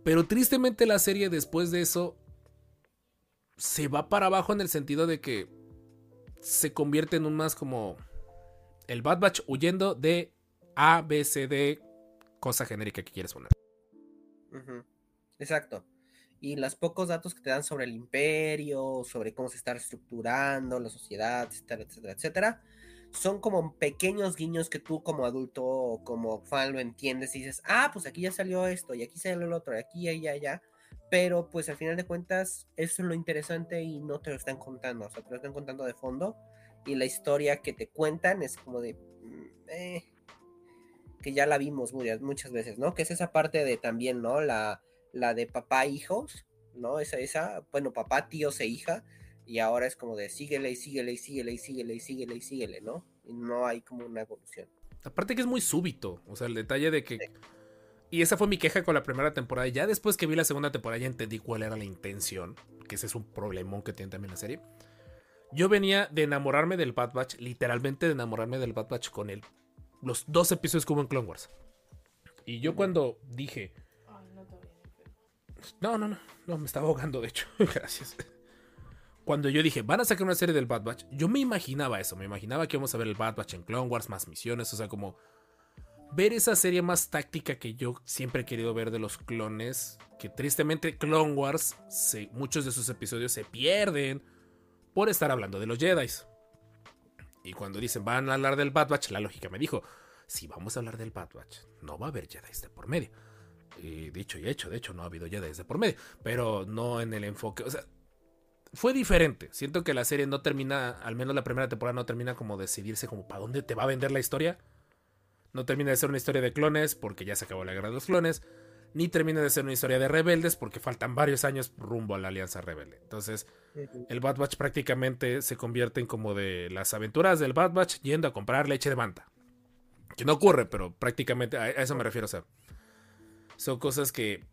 Pero tristemente la serie después de eso se va para abajo en el sentido de que se convierte en un más como el Bad Batch huyendo de A, B, C, D, cosa genérica que quieres poner. Exacto. Y los pocos datos que te dan sobre el imperio, sobre cómo se está estructurando la sociedad, etcétera, etcétera, etcétera, son como pequeños guiños que tú como adulto o como fan lo entiendes y dices, ah, pues aquí ya salió esto, y aquí salió el otro, y aquí, y allá, allá. pero pues al final de cuentas eso es lo interesante y no te lo están contando, o sea, te lo están contando de fondo y la historia que te cuentan es como de... mm, eh, que ya la vimos muchas, muchas veces, ¿no? Que es esa parte de también, ¿no? La, la de papá hijos, ¿no? Esa, esa, bueno, papá, tíos e hija, y ahora es como de síguele y síguele y síguele y síguele y síguele y síguele, ¿no? Y no hay como una evolución. Aparte que es muy súbito. O sea, el detalle de que. Y esa fue mi queja con la primera temporada. Ya después que vi la segunda temporada ya entendí cuál era la intención. Que ese es un problemón que tiene también la serie. Yo venía de enamorarme del Bad Batch. Literalmente de enamorarme del Bad Batch con él. Los dos episodios que hubo en Clone Wars. Y yo cuando dije. Ay, no. No, no, no. No, me estaba ahogando, de hecho. Gracias. Cuando yo dije, van a sacar una serie del Bad Batch, yo me imaginaba eso. Me imaginaba que íbamos a ver el Bad Batch en Clone Wars, más misiones. O sea, como ver esa serie más táctica que yo siempre he querido ver de los clones. Que tristemente Clone Wars, se- muchos de sus episodios se pierden por estar hablando de los Jedi. Y cuando dicen van a hablar del Bad Batch, la lógica me dijo: si vamos a hablar del Bad Batch, no va a haber Jedi de por medio. Y dicho y hecho, de hecho, no ha habido Jedi de por medio, pero no en el enfoque. O sea, fue diferente. Siento que la serie no termina, al menos la primera temporada no termina como decidirse como para dónde te va a vender la historia. No termina de ser una historia de clones porque ya se acabó la guerra de los clones. Ni termina de ser una historia de rebeldes porque faltan varios años rumbo a la alianza rebelde. Entonces, el Bad Batch prácticamente se convierte en como de las aventuras del Bad Batch yendo a comprar leche de manta. Que no ocurre, pero prácticamente a eso me refiero. O sea, son cosas que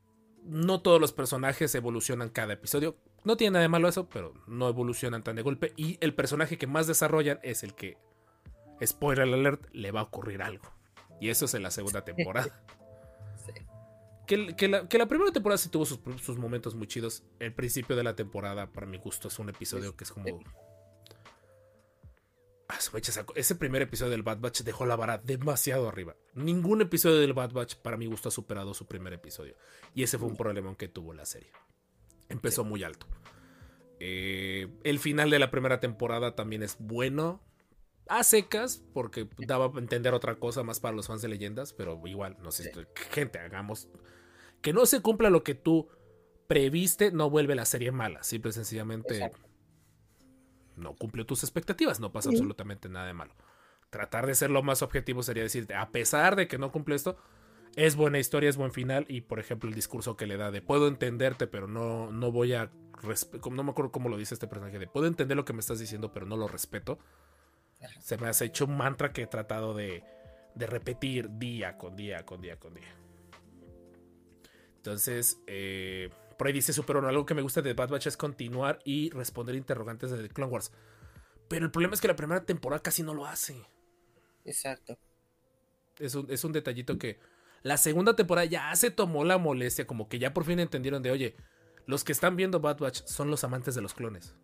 no todos los personajes evolucionan cada episodio. No tiene nada de malo eso, pero no evolucionan tan de golpe. Y el personaje que más desarrollan es el que, spoiler alert, le va a ocurrir algo. Y eso es en la segunda temporada. Que, que la, que la primera temporada sí tuvo sus, sus momentos muy chidos. El principio de la temporada, para mi gusto, es un episodio que es como. Ah. Ese primer episodio del Bad Batch dejó la vara demasiado arriba. Ningún episodio del Bad Batch, para mi gusto, ha superado su primer episodio. Y ese fue un problemón que tuvo la serie. Empezó muy alto. Eh, el final de la primera temporada también es bueno. A secas, porque daba a entender otra cosa más para los fans de leyendas, pero igual, no sé, gente, hagamos. Que no se cumpla lo que tú previste, no vuelve la serie mala. Simple y sencillamente Exacto. no cumplió tus expectativas, no pasa absolutamente nada de malo. Tratar de ser lo más objetivo sería decir, a pesar de que no cumple esto, es buena historia, es buen final. Y por ejemplo, el discurso que le da de puedo entenderte, pero no, no voy a. No me acuerdo cómo lo dice este personaje, de puedo entender lo que me estás diciendo, pero no lo respeto. Se me hace hecho un mantra que he tratado de, de repetir día con día, con día, con día. Entonces, eh, por ahí dice Super algo que me gusta de Bad Batch es continuar y responder interrogantes de The Clone Wars. Pero el problema es que la primera temporada casi no lo hace. Exacto. Es un, es un detallito que la segunda temporada ya se tomó la molestia, como que ya por fin entendieron de, oye, los que están viendo Bad Batch son los amantes de los clones.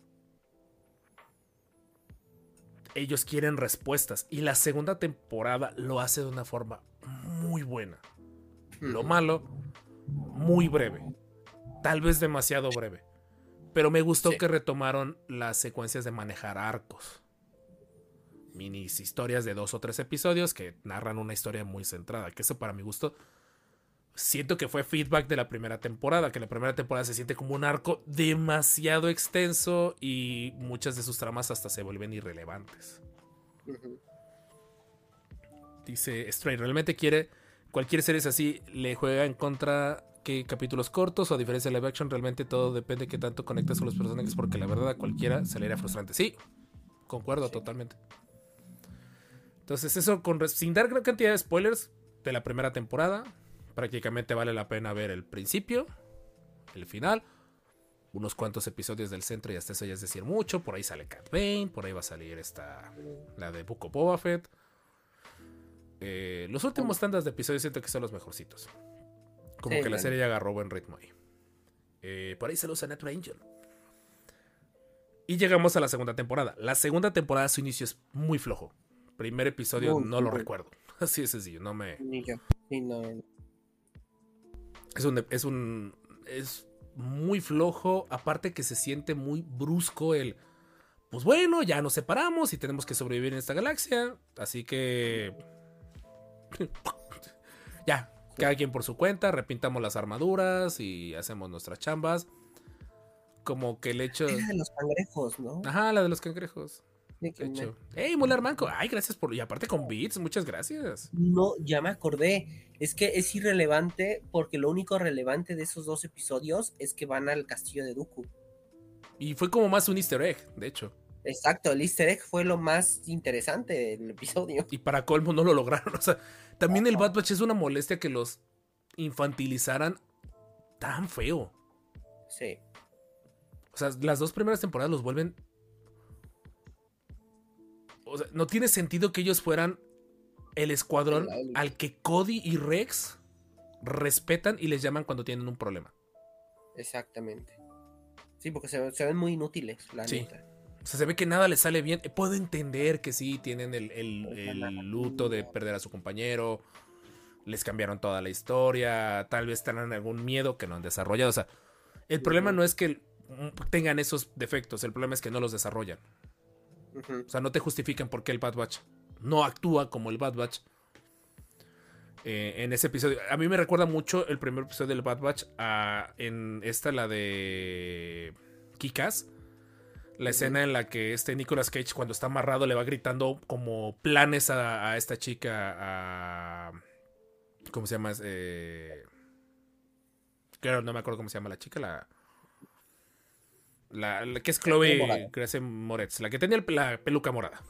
Ellos quieren respuestas y la segunda temporada lo hace de una forma muy buena. Lo malo, muy breve. Tal vez demasiado breve. Pero me gustó Sí. que retomaron las secuencias de manejar arcos. Minis historias de dos o tres episodios que narran una historia muy centrada. Que eso para mi gusto siento que fue feedback de la primera temporada. Que la primera temporada se siente como un arco demasiado extenso y muchas de sus tramas hasta se vuelven irrelevantes. Dice Stray, realmente quiere cualquier serie es así, le juega en contra que capítulos cortos o a diferencia de live action, realmente todo depende de qué tanto conectas con los personajes porque la verdad a cualquiera se le era frustrante. Sí, concuerdo totalmente. Entonces eso con sin dar gran cantidad de spoilers de la primera temporada, prácticamente vale la pena ver el principio, el final, unos cuantos episodios del centro y hasta eso ya es decir mucho, por ahí sale Cat Bane, por ahí va a salir esta la de Buco Boba Fett. Eh, los últimos tandas de episodios siento que son los mejorcitos. Como Sí, que la serie ya agarró buen ritmo ahí. Eh, por ahí se los a Natural Angel. Y llegamos a la segunda temporada. La segunda temporada, su inicio es muy flojo. Primer episodio Muy, no lo muy. recuerdo. Así de sencillo, no me. Ni yo. No. Es un. Es un. Es muy flojo. Aparte que se siente muy brusco el. Pues bueno, ya nos separamos y tenemos que sobrevivir en esta galaxia. Así que. ya, Cada quien por su cuenta, repintamos las armaduras y hacemos nuestras chambas. Como que el hecho. Era de los cangrejos, ¿no? Ajá, la de los cangrejos. De hecho. ¡Ey, Mular Manco! Ay, gracias por. Y aparte con Beats, muchas gracias. No, ya me acordé. Es que es irrelevante porque lo único relevante de esos dos episodios es que van al castillo de Dooku. Y fue como más un easter egg, de hecho. Exacto, el easter egg fue lo más interesante del episodio. Y para colmo no lo lograron. O sea, también el Bad Batch es una molestia que los infantilizaran tan feo. Sí. O sea, las dos primeras temporadas los vuelven. O sea, no tiene sentido que ellos fueran el escuadrón al que Cody y Rex respetan y les llaman cuando tienen un problema. Exactamente. Sí, porque se, se ven muy inútiles, la Sí. neta. O sea, se ve que nada les sale bien. Puedo entender que sí, tienen el, el- el luto de perder a su compañero. Les cambiaron toda la historia. Tal vez tengan algún miedo que no han desarrollado. O sea, el problema no es que tengan esos defectos. El problema es que no los desarrollan. O sea, no te justifican por qué el Bad Batch no actúa como el Bad Batch. eh, en ese episodio. A mí me recuerda mucho el primer episodio del Bad Batch a, en esta, la de Kikas. La escena en la que este Nicolas Cage, cuando está amarrado, le va gritando como planes a, a esta chica. A, ¿Cómo se llama? Eh, claro, no me acuerdo cómo se llama la chica. La, la, la que es Chloe. Grace Moretz. La que tenía el- la peluca morada.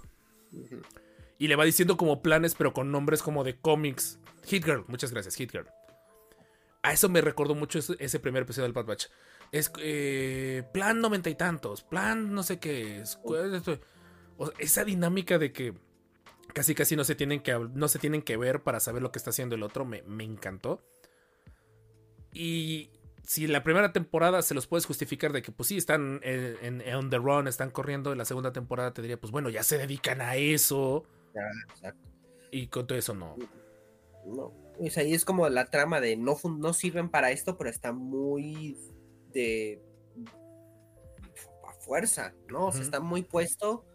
Y le va diciendo como planes, pero con nombres como de cómics. Hit Girl, muchas gracias, Hit Girl. A eso me recordó mucho ese, ese primer episodio del Bad Batch. Es eh, plan noventa y tantos, plan no sé qué. es- esto- o sea, esa dinámica de que casi casi no se tienen que, no se tienen que ver para saber lo que está haciendo el otro me, me encantó. Y si la primera temporada se los puedes justificar de que pues sí, están en, en- on the run, están corriendo, en la segunda temporada te diría pues bueno, ya se dedican a eso. Y con todo eso no. No. Pues ahí es como la trama de no, no sirven para esto, pero está muy de a fuerza, ¿no? O sea, está muy puesto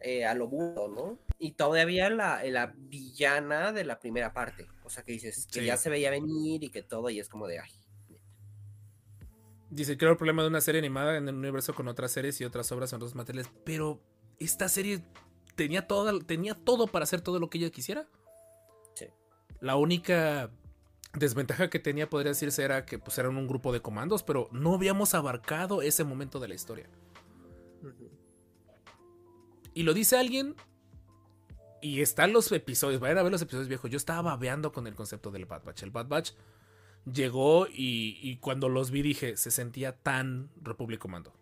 eh, a lo burdo, ¿no? Y todavía la, la villana de la primera parte. O sea, que dices que ya se veía venir y que todo, y es como de ay. Dice, creo el problema de una serie animada en el universo con otras series y otras obras en otros materiales. Pero esta serie tenía todo, tenía todo para hacer todo lo que ella quisiera. Sí. La única desventaja que tenía, podría decirse, era que pues eran un grupo de comandos, pero no habíamos abarcado ese momento de la historia. Y lo dice alguien. Y están los episodios. Vayan a ver los episodios viejos. Yo estaba babeando con el concepto del Bad Batch. El Bad Batch llegó y, y cuando los vi dije, se sentía tan Republic Commando.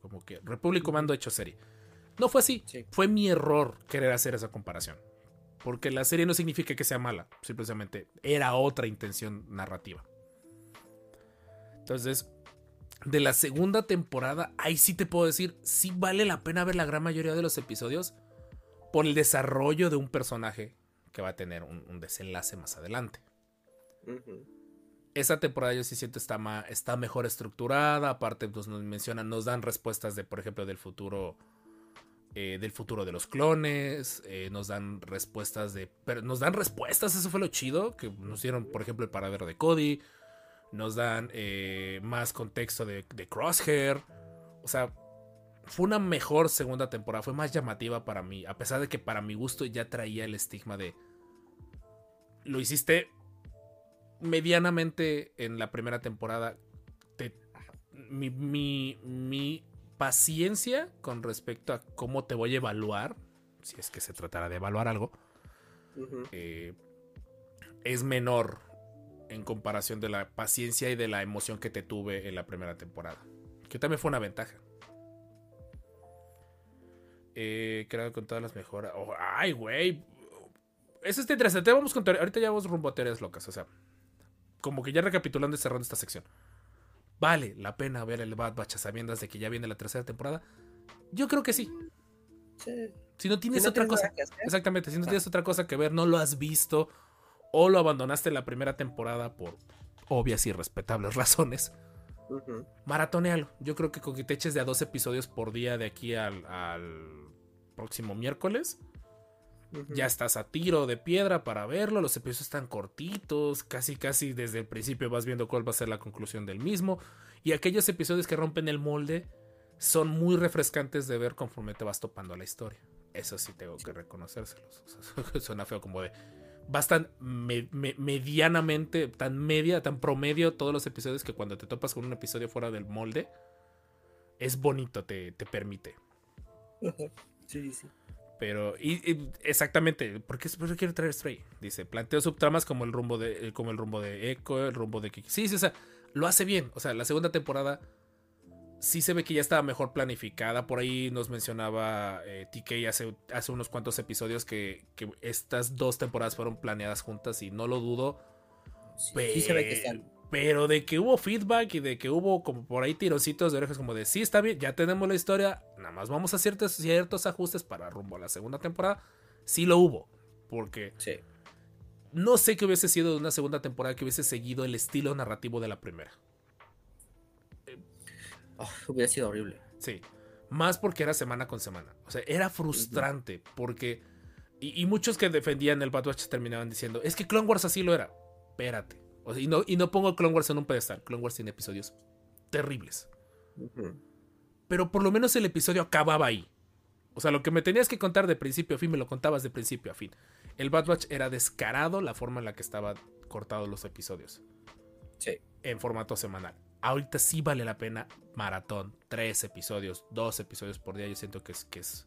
Como que Republic Commando hecho serie. No fue así. Sí. Fue mi error querer hacer esa comparación. Porque la serie no significa que sea mala. Simplemente era otra intención narrativa. Entonces, de la segunda temporada, ahí sí te puedo decir, sí vale la pena ver la gran mayoría de los episodios por el desarrollo de un personaje que va a tener un, un desenlace más adelante. Esa temporada yo sí siento está, ma- está mejor estructurada, aparte pues, nos mencionan, nos dan respuestas de, por ejemplo, del futuro, eh, del futuro de los clones, eh, nos dan respuestas de, pero nos dan respuestas, eso fue lo chido, que nos dieron, por ejemplo, el paradero de Cody, nos dan eh, más contexto de, de Crosshair, o sea, fue una mejor segunda temporada, fue más llamativa para mí, a pesar de que para mi gusto ya traía el estigma de, lo hiciste medianamente en la primera temporada. Te- mi, mi- mi paciencia con respecto a cómo te voy a evaluar, si es que se tratara de evaluar algo, eh, es menor en comparación de la paciencia y de la emoción que te tuve en la primera temporada. Que también fue una ventaja. Eh, creo con todas las mejoras. Oh, ay, güey. Eso está interesante. Vamos con teoría- Ahorita ya vamos rumbo a teorías locas. O sea, como que ya recapitulando y cerrando esta sección. ¿Vale la pena ver el Bad Batch a sabiendas de que ya viene la tercera temporada? Yo creo que sí. Sí. Si no Si tienes no otra cosa. Exactamente, si no Ah. tienes otra cosa que ver, no lo has visto o lo abandonaste en la primera temporada por obvias y respetables razones, ujú. maratonealo. Yo creo que con que te eches de a dos episodios por día de aquí al, al próximo miércoles, Ya estás a tiro de piedra para verlo, los episodios están cortitos, casi casi desde el principio vas viendo cuál va a ser la conclusión del mismo, y aquellos episodios que rompen el molde son muy refrescantes de ver conforme te vas topando la historia. Eso sí tengo que reconocérselos. O sea, suena feo como de... Bastan me- me- medianamente, tan media, tan promedio todos los episodios que cuando te topas con un episodio fuera del molde, es bonito, te, te permite. Sí, sí. Pero, y, y exactamente, ¿por qué, por qué quiere traer Stray? Dice, planteo subtramas como el rumbo de, eh, como el rumbo de Echo, el rumbo de Kiki. Sí, sí, o sea, lo hace bien. O sea, la segunda temporada sí se ve que ya estaba mejor planificada. Por ahí nos mencionaba eh, TK hace, hace unos cuantos episodios que, que estas dos temporadas fueron planeadas juntas y no lo dudo. Sí, sí se ve que están. Pero de que hubo feedback y de que hubo como por ahí tirocitos de orejas como de sí está bien, ya tenemos la historia, nada más vamos a ciertos, ciertos ajustes para rumbo a la segunda temporada. Sí lo hubo, porque Sí. no sé qué hubiese sido de una segunda temporada que hubiese seguido el estilo narrativo de la primera. Oh, hubiera sido horrible. Sí, más porque era semana con semana. O sea, era frustrante porque... Y, y muchos que defendían el Bad Batch terminaban diciendo, es que Clone Wars así lo era. Espérate. O sea, y, no, y no pongo Clone Wars en un pedestal. Clone Wars tiene episodios terribles. Pero por lo menos el episodio acababa ahí. O sea, lo que me tenías que contar de principio a fin, me lo contabas de principio a fin. El Bad Batch era descarado la forma en la que estaban cortados los episodios. Sí. En formato semanal. Ahorita sí vale la pena maratón. Tres episodios, dos episodios por día. Yo siento que es. que es.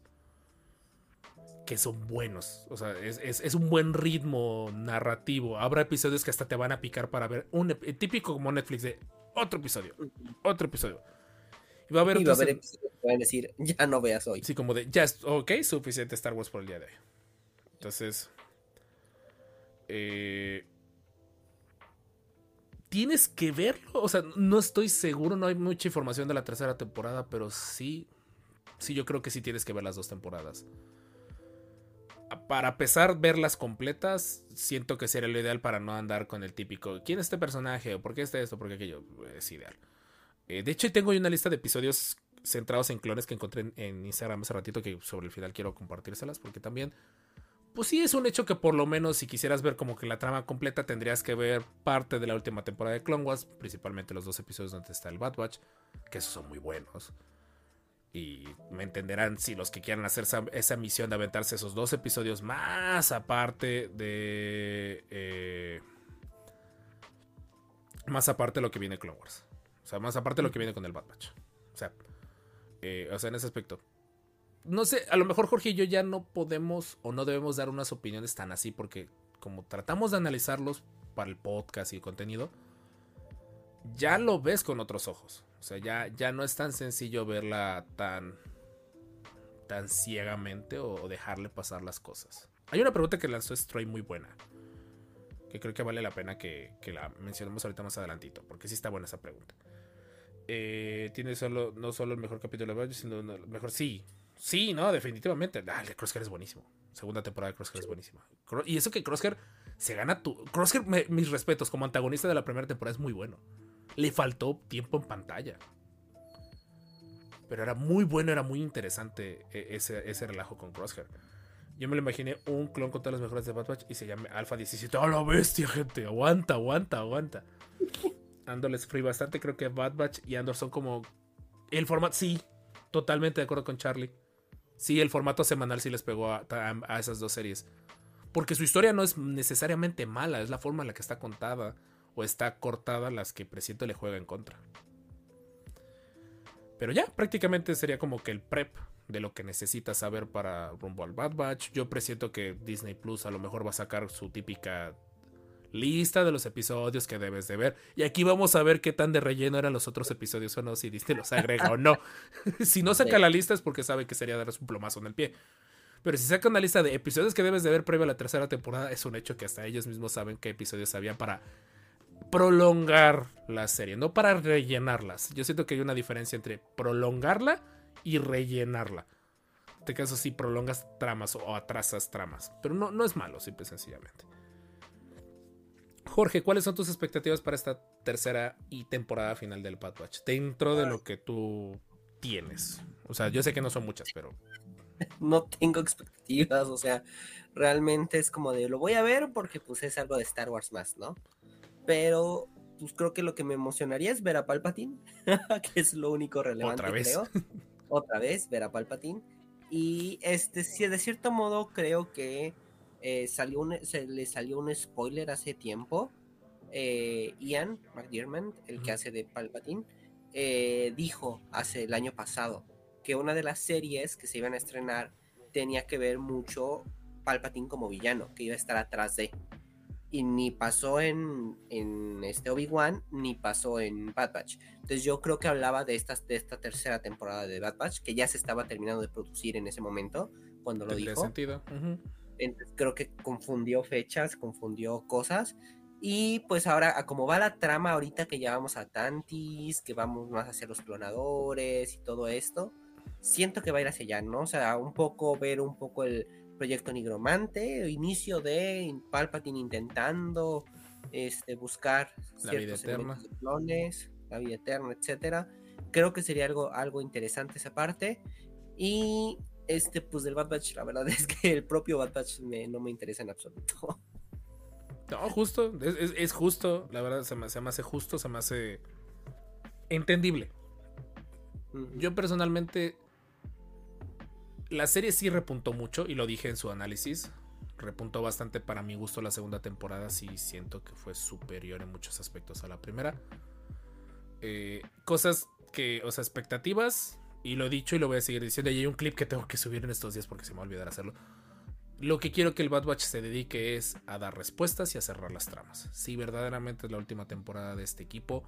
Que son buenos. O sea, es, es- es un buen ritmo narrativo. Habrá episodios que hasta te van a picar para ver. Un típico como Netflix de otro episodio. Otro episodio. Y va a haber Y va a haber episodios que van a decir, ya no veas hoy. Sí, como de, ya, es- ok, suficiente Star Wars por el día de hoy. Entonces, eh, tienes que verlo. O sea, no estoy seguro, no hay mucha información de la tercera temporada, pero sí, sí, yo creo que sí tienes que ver las dos temporadas. Para empezar, verlas completas, siento que sería lo ideal para no andar con el típico, ¿quién es este personaje? ¿O por qué este esto? ¿Por qué aquello? Es ideal. Eh, de hecho, tengo una lista de episodios centrados en clones que encontré en, en Instagram hace ratito que sobre el final quiero compartírselas porque también, pues sí es un hecho que por lo menos si quisieras ver como que la trama completa tendrías que ver parte de la última temporada de Clone Wars, principalmente los dos episodios donde está el Bad Batch, que esos son muy buenos. Y me entenderán si los que quieran hacer esa, misión de aventarse esos dos episodios más aparte de... eh, más aparte de lo que viene Clone Wars. O sea, más aparte de lo que viene con el Bad. O sea, eh, o sea, en ese aspecto. No sé, a lo mejor Jorge y yo ya no podemos o no debemos dar unas opiniones tan así porque como tratamos de analizarlos para el podcast y el contenido, ya lo ves con otros ojos. O sea, ya, ya no es tan sencillo verla tan, tan ciegamente o dejarle pasar las cosas. Hay una pregunta que lanzó Stray muy buena. Que creo que vale la pena que, que la mencionemos ahorita más adelantito. Porque sí está buena esa pregunta. Eh, tiene solo, no solo el mejor capítulo de Batch, sino el mejor. Sí, sí, no, definitivamente. Ah, el de Crosshair es buenísimo. Segunda temporada de Crosshair es buenísima. Y eso que Crosshair se gana tu. Crosshair, me- mis respetos, como antagonista de la primera temporada es muy bueno. Le faltó tiempo en pantalla. Pero era muy bueno, era muy interesante eh, ese, ese relajo con Crosshair. Yo me lo imaginé un clon con todas las mejoras de Bad Batch y se llama Alpha 17. ¡Oh, la bestia, gente! Aguanta, aguanta, aguanta. Andor les free bastante. Creo que Bad Batch y Andor son como. El formato. Sí, totalmente de acuerdo con Charlie. Sí, el formato semanal sí les pegó a, a- a esas dos series. Porque su historia no es necesariamente mala, es la forma en la que está contada o está cortada las que presiento le juega en contra. Pero ya, prácticamente sería como que el prep de lo que necesitas saber para rumbo al Bad Batch. Yo presiento que Disney Plus a lo mejor va a sacar su típica lista de los episodios que debes de ver. Y aquí vamos a ver qué tan de relleno eran los otros episodios o no, si Disney los agrega o no. si no saca la lista es porque sabe que sería darles un plomazo en el pie. Pero si saca una lista de episodios que debes de ver previo a la tercera temporada, es un hecho que hasta ellos mismos saben qué episodios había para prolongar la serie, no para rellenarlas. Yo siento que hay una diferencia entre prolongarla y rellenarla. En este caso sí prolongas tramas o atrasas tramas, pero no, no es malo, simple y sencillamente. Jorge, ¿cuáles son tus expectativas para esta tercera y temporada final del Bad Batch? Dentro de lo que tú tienes. O sea, yo sé que no son muchas, pero no tengo expectativas, o sea, realmente es como de lo voy a ver porque pues es algo de Star Wars más, ¿no? Pero pues creo que lo que me emocionaría es ver a Palpatine, que es lo único relevante, Otra vez. creo. Otra vez, ver a Palpatine. Y este, sí, de cierto modo creo que eh, salió un, se le salió un spoiler hace tiempo. Eh, Ian McDiarmid, el que hace de Palpatine, eh, dijo hace el año pasado que una de las series que se iban a estrenar tenía que ver mucho Palpatine como villano, que iba a estar atrás de. Y ni pasó en, en este Obi-Wan, ni pasó en Bad Batch. Entonces yo creo que hablaba de, estas, de esta tercera temporada de Bad Batch, que ya se estaba terminando de producir en ese momento, cuando lo dijo. sentido. Ujú. Entonces creo que confundió fechas, confundió cosas. Y pues ahora, a como va la trama ahorita que ya vamos a Tantis, que vamos más hacia los clonadores y todo esto, siento que va a ir hacia allá, ¿no? O sea, un poco ver un poco el proyecto nigromante, inicio de Palpatine intentando este, buscar La vida ciertos eterna. elementos de clones, la vida eterna, etcétera. Creo que sería algo, algo interesante esa parte. Y este, pues del Bad Batch, la verdad es que el propio Bad Batch me- no me interesa en absoluto. No, justo. Es, es- es justo. La verdad, se me, se me hace justo, se me hace entendible. Yo personalmente. La serie sí repuntó mucho y lo dije en su análisis. Repuntó bastante para mi gusto la segunda temporada. Sí siento que fue superior en muchos aspectos a la primera. Eh, cosas que, o sea, expectativas. Y lo he dicho y lo voy a seguir diciendo. Y hay un clip que tengo que subir en estos días porque se me va a olvidar hacerlo. Lo que quiero que el Bad Batch se dedique es a dar respuestas y a cerrar las tramas. Si verdaderamente es la última temporada de este equipo,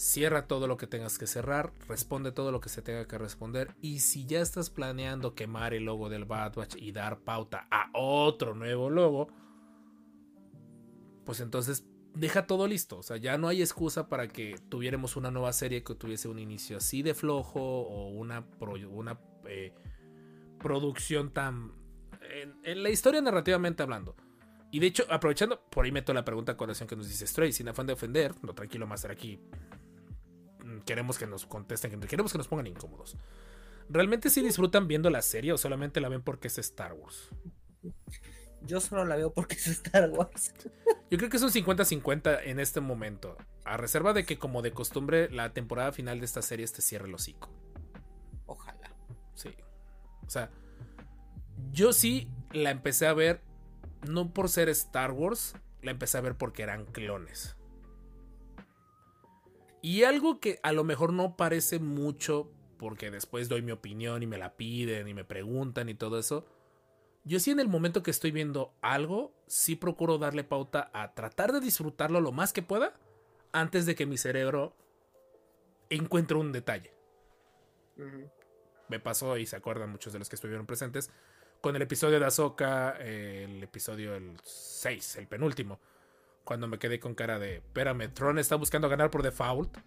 cierra todo lo que tengas que cerrar, responde todo lo que se tenga que responder. Y si ya estás planeando quemar el logo del Bad Batch y dar pauta a otro nuevo logo, pues entonces deja todo listo. O sea, ya no hay excusa para que tuviéramos una nueva serie que tuviese un inicio así de flojo o una, eh, producción tan. En, la historia narrativamente hablando. Y de hecho, aprovechando, por ahí meto la pregunta a colación que nos dice Stray, sin afán de ofender, no tranquilo, Master, aquí queremos que nos contesten, que- queremos que nos pongan incómodos. ¿Realmente sí disfrutan viendo la serie o solamente la ven porque es Star Wars? Yo solo la veo porque es Star Wars. Yo creo que es un 50-50 en este momento. A reserva de que, como de costumbre, la temporada final de esta serie te cierre el hocico. Ojalá. Sí. O sea, yo sí la empecé a ver, no por ser Star Wars, la empecé a ver porque eran clones. Y algo que a lo mejor no parece mucho, porque después doy mi opinión y me la piden y me preguntan y todo eso. Yo sí en el momento que estoy viendo algo, sí procuro darle pauta a tratar de disfrutarlo lo más que pueda antes de que mi cerebro encuentre un detalle me pasó y se acuerdan muchos de los que estuvieron presentes con el episodio de Ahsoka, el episodio el 6, el penúltimo, cuando me quedé con cara de, espérame, Tron está buscando ganar por default.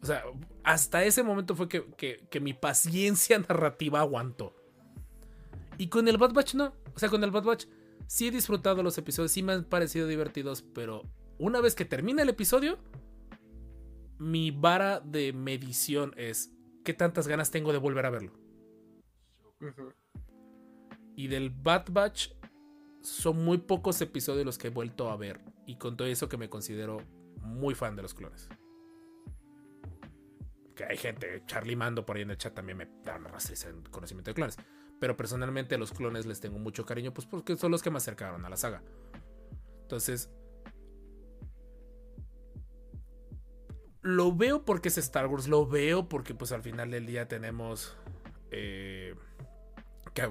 O sea, hasta ese momento fue que, que- que mi paciencia narrativa aguantó. Y con el Bad Batch no. O sea, con el Bad Batch sí he disfrutado los episodios, sí me han parecido divertidos, pero una vez que termina el episodio, mi vara de medición es qué tantas ganas tengo de volver a verlo. Y del Bad Batch son muy pocos episodios los que he vuelto a ver. Y con todo eso que me considero muy fan de los clones. Que hay gente, Charlie Mando por ahí en el chat también me da una en conocimiento de clones. Pero personalmente a los clones les tengo mucho cariño, pues porque son los que me acercaron a la saga. Entonces, lo veo porque es Star Wars, lo veo porque pues al final del día tenemos... eh, que,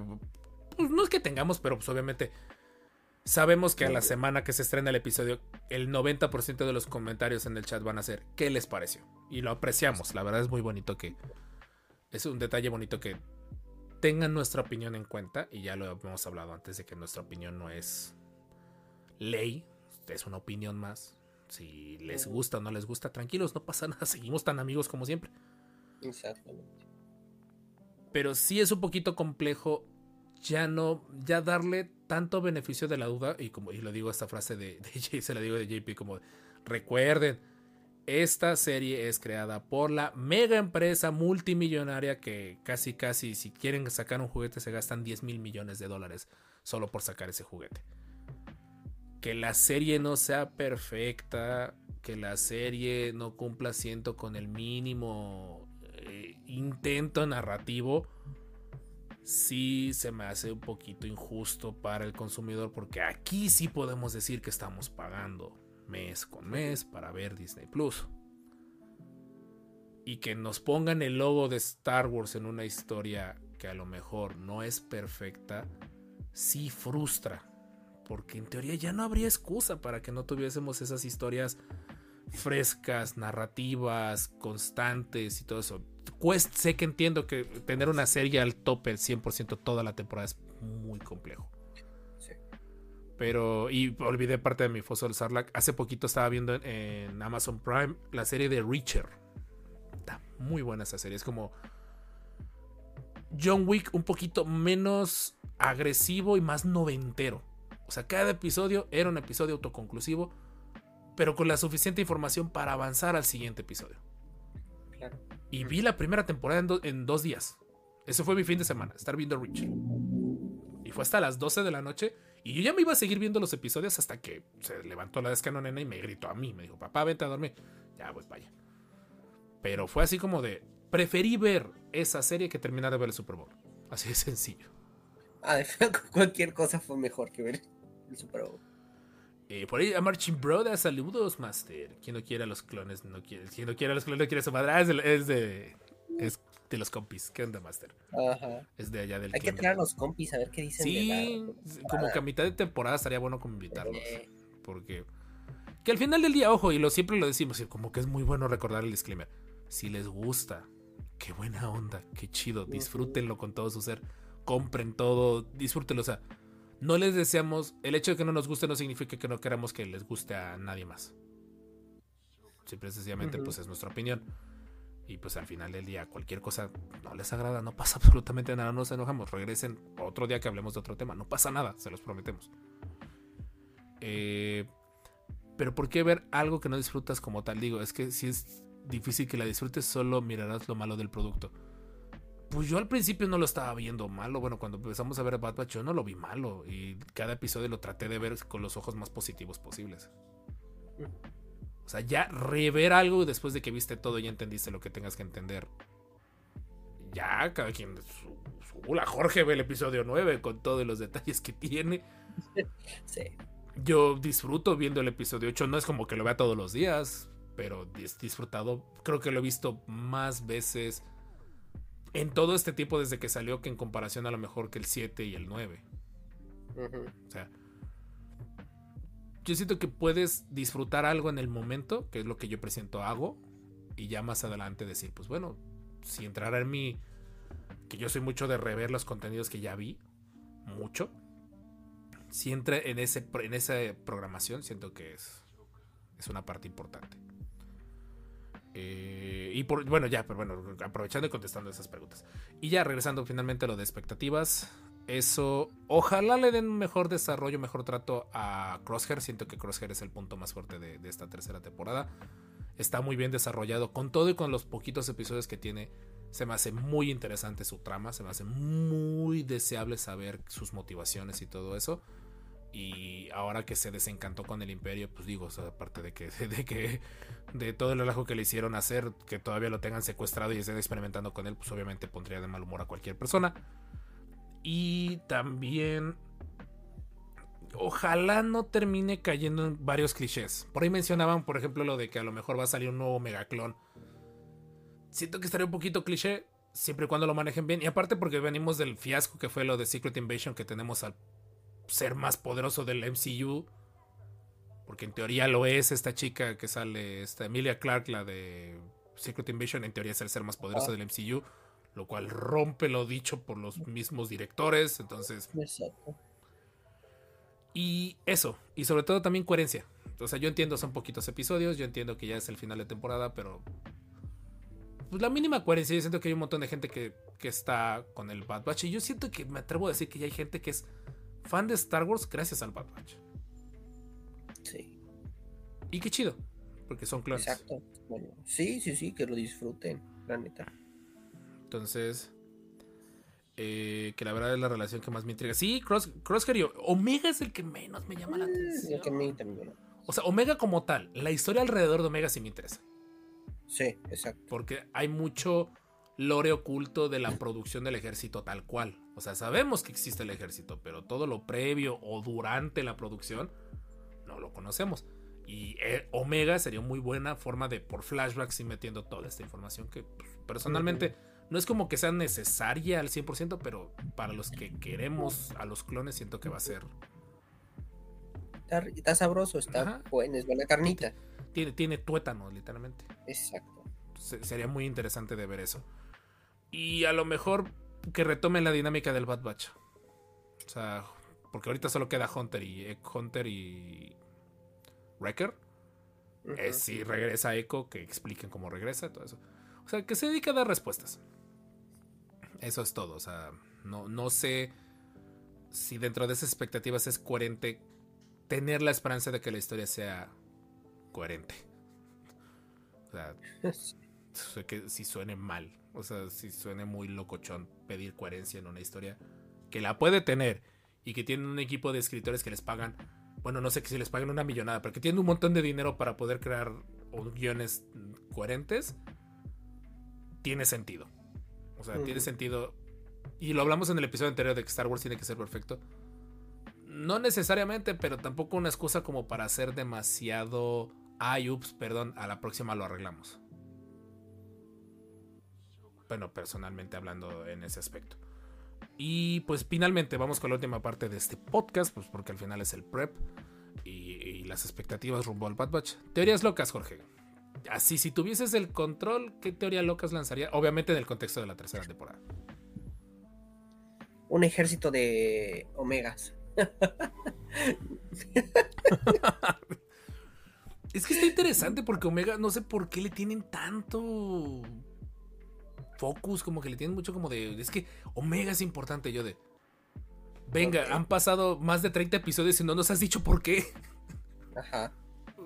pues, no es que tengamos, pero pues obviamente sabemos que a la semana que se estrena el episodio, el 90% de los comentarios en el chat van a ser ¿qué les pareció? Y lo apreciamos, la verdad es muy bonito que... Es un detalle bonito que tengan nuestra opinión en cuenta y ya lo hemos hablado antes de que nuestra opinión no es ley, es una opinión más. Si les gusta o no les gusta, tranquilos, no pasa nada, seguimos tan amigos como siempre. Exactamente. Pero sí es un poquito complejo ya no, ya darle tanto beneficio de la duda, y como y lo digo esta frase de, de se la digo de JP, como recuerden, esta serie es creada por la mega empresa multimillonaria que casi casi si quieren sacar un juguete se gastan 10 mil millones de dólares solo por sacar ese juguete. Que la serie no sea perfecta, que la serie no cumpla ciento con el mínimo eh, intento narrativo, sí se me hace un poquito injusto para el consumidor porque aquí sí podemos decir que estamos pagando mes con mes para ver Disney Plus. Y que nos pongan el logo de Star Wars en una historia que a lo mejor no es perfecta, sí frustra. Porque en teoría ya no habría excusa para que no tuviésemos esas historias frescas, narrativas, constantes y todo eso. Sé que entiendo que tener una serie al tope el 100% toda la temporada es muy complejo. Pero, y olvidé parte de mi foso del Sarlacc. Hace poquito estaba viendo en, Amazon Prime la serie de Reacher. Está muy buena esa serie. Es como John Wick un poquito menos agresivo y más noventero. O sea, cada episodio era un episodio autoconclusivo, pero con la suficiente información para avanzar al siguiente episodio. Y vi la primera temporada en, en dos días. Ese fue mi fin de semana, estar viendo Reacher. Y fue hasta las 12 de la noche y yo ya me iba a seguir viendo los episodios hasta que se levantó la descanonena y me gritó a mí. Me dijo, papá, vente a dormir. Ya, pues vaya. Pero fue así como de, preferí ver esa serie que terminar de ver el Super Bowl. Así de sencillo. Ah, cualquier cosa fue mejor que ver el Super Bowl. Eh, por ahí a Marching Brothers, saludos, Master. Quien no quiera los clones, no quiere. Quien no quiera los clones, no quiere su madre. Ah, es, de, es de. Es de los compis. ¿Qué onda, Master? Ajá. Es de allá del Hay que traer a los compis a ver qué dicen. Sí, como que a mitad de temporada estaría bueno como invitarlos. Porque. Que al final del día, ojo, y lo siempre lo decimos, como que es muy bueno recordar el disclaimer. Si les gusta, qué buena onda, qué chido, disfrútenlo con todo su ser, compren todo, disfrútenlo. O sea, no les deseamos, el hecho de que no nos guste no significa que no queramos que les guste a nadie más. Simple y sencillamente, pues es nuestra opinión. Y pues al final del día, cualquier cosa no les agrada, no pasa absolutamente nada, no nos enojamos. Regresen otro día que hablemos de otro tema, no pasa nada, se los prometemos. Eh, pero ¿por qué ver algo que no disfrutas como tal? Digo, es que si es difícil que la disfrutes, solo mirarás lo malo del producto. Pues yo al principio no lo estaba viendo malo. Bueno, cuando empezamos a ver Bad Batch, yo no lo vi malo. Y cada episodio lo traté de ver con los ojos más positivos posibles. O sea, ya rever algo después de que viste todo y ya entendiste lo que tengas que entender. Ya, cada quien. Su, la Jorge ve el episodio 9 con todos los detalles que tiene. Sí. Yo disfruto viendo el episodio 8. No es como que lo vea todos los días, pero he disfrutado. Creo que lo he visto más veces en todo este tiempo desde que salió que en comparación a lo mejor que el 7 y el 9. O sea, yo siento que puedes disfrutar algo en el momento, que es lo que yo presento hago, y ya más adelante decir, pues bueno, si entrara en mí, que yo soy mucho de rever los contenidos que ya vi, mucho, si entra en, ese, en esa programación, siento que es, es una parte importante. Eh, y bueno, ya, pero bueno, aprovechando y contestando esas preguntas. Y ya regresando finalmente a lo de expectativas, eso, ojalá le den mejor desarrollo, mejor trato a Crosshair. Siento que Crosshair es el punto más fuerte de, esta tercera temporada. Está muy bien desarrollado. Con todo y con los poquitos episodios que tiene, se me hace muy interesante su trama. Se me hace muy deseable saber sus motivaciones y todo eso. Y ahora que se desencantó con el Imperio, pues digo, aparte de que, de que de todo el relajo que le hicieron hacer, que todavía lo tengan secuestrado y estén experimentando con él, pues obviamente pondría de mal humor a cualquier persona. Y también ojalá no termine cayendo en varios clichés. Por ahí mencionaban, por ejemplo, lo de que a lo mejor va a salir un nuevo megaclon. Siento que estaría un poquito cliché, siempre y cuando lo manejen bien. Y aparte porque venimos del fiasco que fue lo de Secret Invasion, que tenemos al ser más poderoso del MCU. Porque en teoría lo es esta chica que sale, esta Emilia Clark, la de Secret Invasion, en teoría es el ser más poderoso ah. del MCU lo cual rompe lo dicho por los mismos directores, entonces... Exacto. Y eso, y sobre todo también coherencia. O sea, yo entiendo, son poquitos episodios, yo entiendo que ya es el final de temporada, pero... Pues la mínima coherencia, yo siento que hay un montón de gente que, que está con el Bad Batch, y yo siento que me atrevo a decir que ya hay gente que es fan de Star Wars gracias al Bad Batch. Sí. Y qué chido. porque son clones. Exacto. Bueno, sí, sí, sí, que lo disfruten, la neta. Entonces, eh, que la verdad es la relación que más me intriga. Sí, Cross, Crosshair y Omega es el que menos me llama la Mm, atención. lo que también. O sea, Omega como tal, la historia alrededor de Omega sí me interesa. Sí, exacto. Porque hay mucho lore oculto de la producción del ejército tal cual. O sea, sabemos que existe el ejército, pero todo lo previo o durante la producción no lo conocemos. Y eh, Omega sería muy buena forma de por flashbacks ir metiendo toda esta información que pues, personalmente no es como que sea necesaria al 100%, pero para los que queremos a los clones siento que va a ser... Está, está sabroso, está Ajá. bueno, es buena carnita. Tiene, tiene tuétano, literalmente. Exacto. Se- sería muy interesante de ver eso. Y a lo mejor que retomen la dinámica del Bad Batch. O sea, porque ahorita solo queda Hunter y eh, Hunter y Wrecker. Eh, si regresa Echo, que expliquen cómo regresa, todo eso. O sea, que se dedique a dar respuestas. Eso es todo. O sea, no, no sé si dentro de esas expectativas es coherente tener la esperanza de que la historia sea coherente. O sea, que si suene mal, o sea, si suene muy locochón pedir coherencia en una historia que la puede tener y que tiene un equipo de escritores que les pagan, bueno, no sé que si les pagan una millonada, pero que tienen un montón de dinero para poder crear guiones coherentes, tiene sentido. O sea, tiene sentido. Y lo hablamos en el episodio anterior de que Star Wars tiene que ser perfecto. No necesariamente, pero tampoco una excusa como para hacer demasiado. Ay, ups, perdón, a la próxima lo arreglamos. Bueno, personalmente hablando en ese aspecto. Y pues finalmente vamos con la última parte de este podcast, pues porque al final es el prep y, y las expectativas rumbo al Bad Batch. Teorías locas, Jorge. Así, si tuvieses el control, ¿qué teoría locas lanzaría? Obviamente en el contexto de la tercera temporada. Un ejército de omegas. Es que está interesante porque Omega, no sé por qué le tienen tanto focus, como que le tienen mucho como de. Es que Omega es importante, yo de. Venga, han pasado más de 30 episodios y no nos has dicho por qué. Ajá.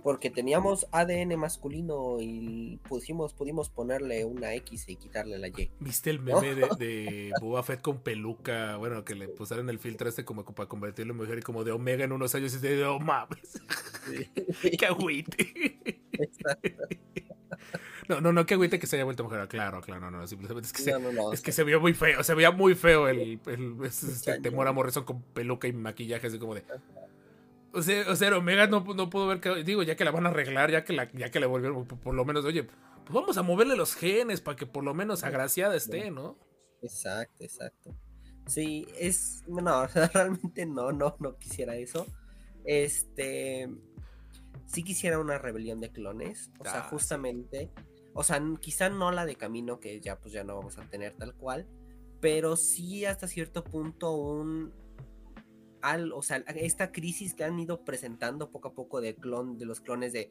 Porque teníamos ADN masculino y pusimos, pudimos ponerle una X y quitarle la Y. ¿Viste el meme de, de Boba Fett con peluca? Bueno, que le pusieron el filtro este como para convertirlo en mujer y como de Omega en unos años y de oh mames, qué agüite. No, no, no, qué agüite que se haya vuelto mujer. Claro, claro, no, no, simplemente es que se, No, no. Es que se vio muy feo, se veía muy feo el, el- es- este, Cañón. Temor a Morrison con peluca y maquillaje, así como de. O sea, o sea Omega no, no pudo ver que. Digo, ya que la van a arreglar, ya que la, ya que le volvieron, por, por lo menos, oye, pues vamos a moverle los genes para que por lo menos agraciada esté, ¿no? Exacto, exacto. Sí, es. No, realmente no, no, no quisiera eso. Este. Sí quisiera una rebelión de clones. O sea, Ah, justamente. O sea, quizá no la de camino, que ya pues ya no vamos a tener tal cual. Pero sí hasta cierto punto un. Al, o sea, esta crisis que han ido presentando poco a poco de clon, de los clones de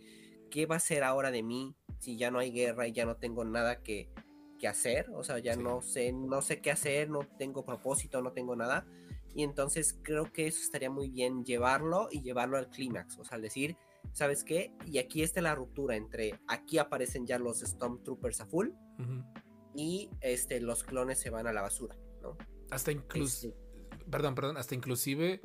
qué va a ser ahora de mí si ya no hay guerra y ya no tengo nada que, que hacer, o sea, ya Sí. no sé, no sé qué hacer, no tengo propósito, no tengo nada. Y entonces creo que eso estaría muy bien llevarlo y llevarlo al clímax, o sea, al decir, ¿sabes qué? Y aquí está la ruptura entre aquí aparecen ya los Stormtroopers a full y este los clones se van a la basura, ¿no? Hasta incluso. Este, Perdón, perdón, hasta inclusive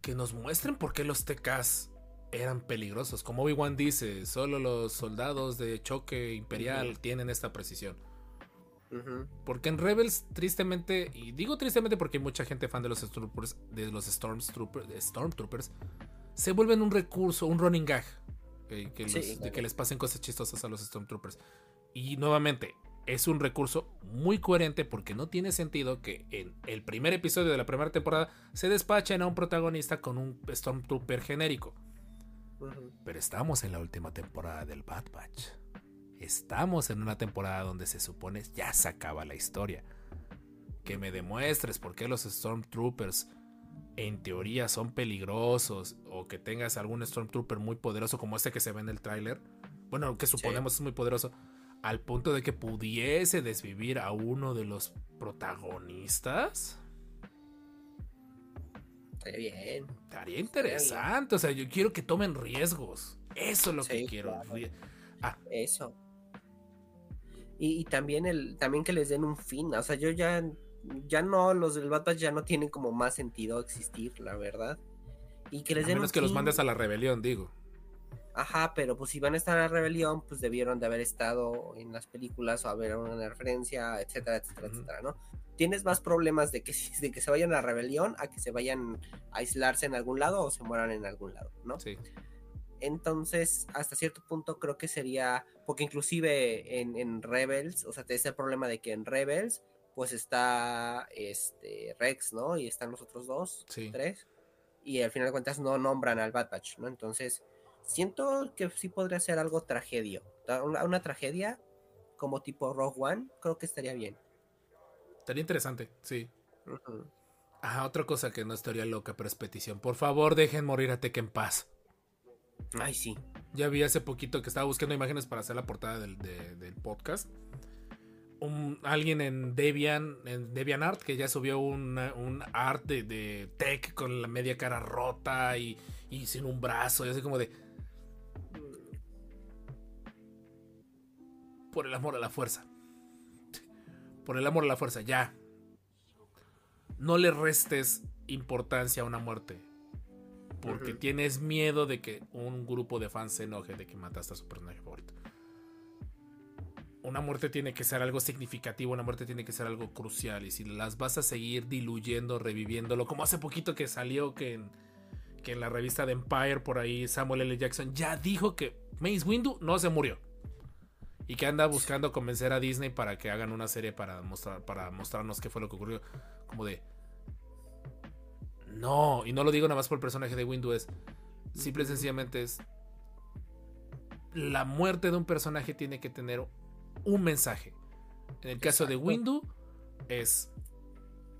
que nos muestren por qué los TKs eran peligrosos. Como Obi-Wan dice, solo los soldados de choque imperial tienen esta precisión. Porque en Rebels, tristemente, y digo tristemente porque hay mucha gente fan de los Stormtroopers, de los Stormtroopers, Stormtroopers se vuelven un recurso, un running gag. eh, que Sí, los- de que les pasen cosas chistosas a los Stormtroopers. Y nuevamente, es un recurso muy coherente porque no tiene sentido que en el primer episodio de la primera temporada se despachen a un protagonista con un Stormtrooper genérico. Pero estamos en la última temporada del Bad Batch. Estamos en una temporada donde se supone ya se acaba la historia. Que me demuestres por qué los Stormtroopers en teoría son peligrosos o que tengas algún Stormtrooper muy poderoso como este que se ve en el tráiler. Bueno, que suponemos es muy poderoso. Al punto de que pudiese desvivir a uno de los protagonistas. Estaría bien. Estaría interesante. O sea, yo quiero que tomen riesgos. Eso es lo que Sí, quiero. claro. Ah, Eso. Y, y también el, también que les den un fin. O sea, yo ya, ya no, los del Bad Batch ya no tienen como más sentido existir, la verdad. Y que les a den menos un que los mandes a la rebelión, digo. Ajá, pero pues si van a estar en la rebelión, pues debieron de haber estado en las películas o haber una referencia, etcétera, etcétera, etcétera, ¿no? Tienes más problemas de que, de que se vayan a la rebelión a que se vayan a aislarse en algún lado o se mueran en algún lado, ¿no? Sí. Entonces, hasta cierto punto creo que sería, porque inclusive en, en Rebels, o sea, te es el problema de que en Rebels, pues está este Rex, ¿no? Y están los otros dos, Sí. tres, y al final de cuentas no nombran al Bad Batch, ¿no? Entonces, siento que sí podría ser algo tragedio, ta- una, una tragedia como tipo Rogue One, creo que estaría bien. Estaría interesante, sí. Ujú. Ajá, otra cosa que no es teoría loca, pero es petición. Por favor, dejen morir a Tech en paz. Ay, sí. Ya vi hace poquito que estaba buscando imágenes para hacer la portada del, de- del podcast. Un- alguien en Debian, en DeviantArt que ya subió una- un art de, de Tech con la media cara rota y, y sin un brazo. Y así como de. Por el amor a la fuerza. Por el amor a la fuerza, ya. No le restes importancia a una muerte. Porque tienes miedo de que un grupo de fans se enoje de que mataste a su personaje favorito. Una muerte tiene que ser algo significativo, una muerte tiene que ser algo crucial. Y si las vas a seguir diluyendo, reviviéndolo, como hace poquito que salió que en, que en la revista de Empire por ahí Samuel L. Jackson ya dijo que Mace Windu no se murió. Y que anda buscando convencer a Disney para que hagan una serie para, mostrar, para mostrarnos qué fue lo que ocurrió. Como de, no, y no lo digo nada más por el personaje de Windu, es simple y sencillamente es la muerte de un personaje tiene que tener un mensaje. En el caso de. Windu es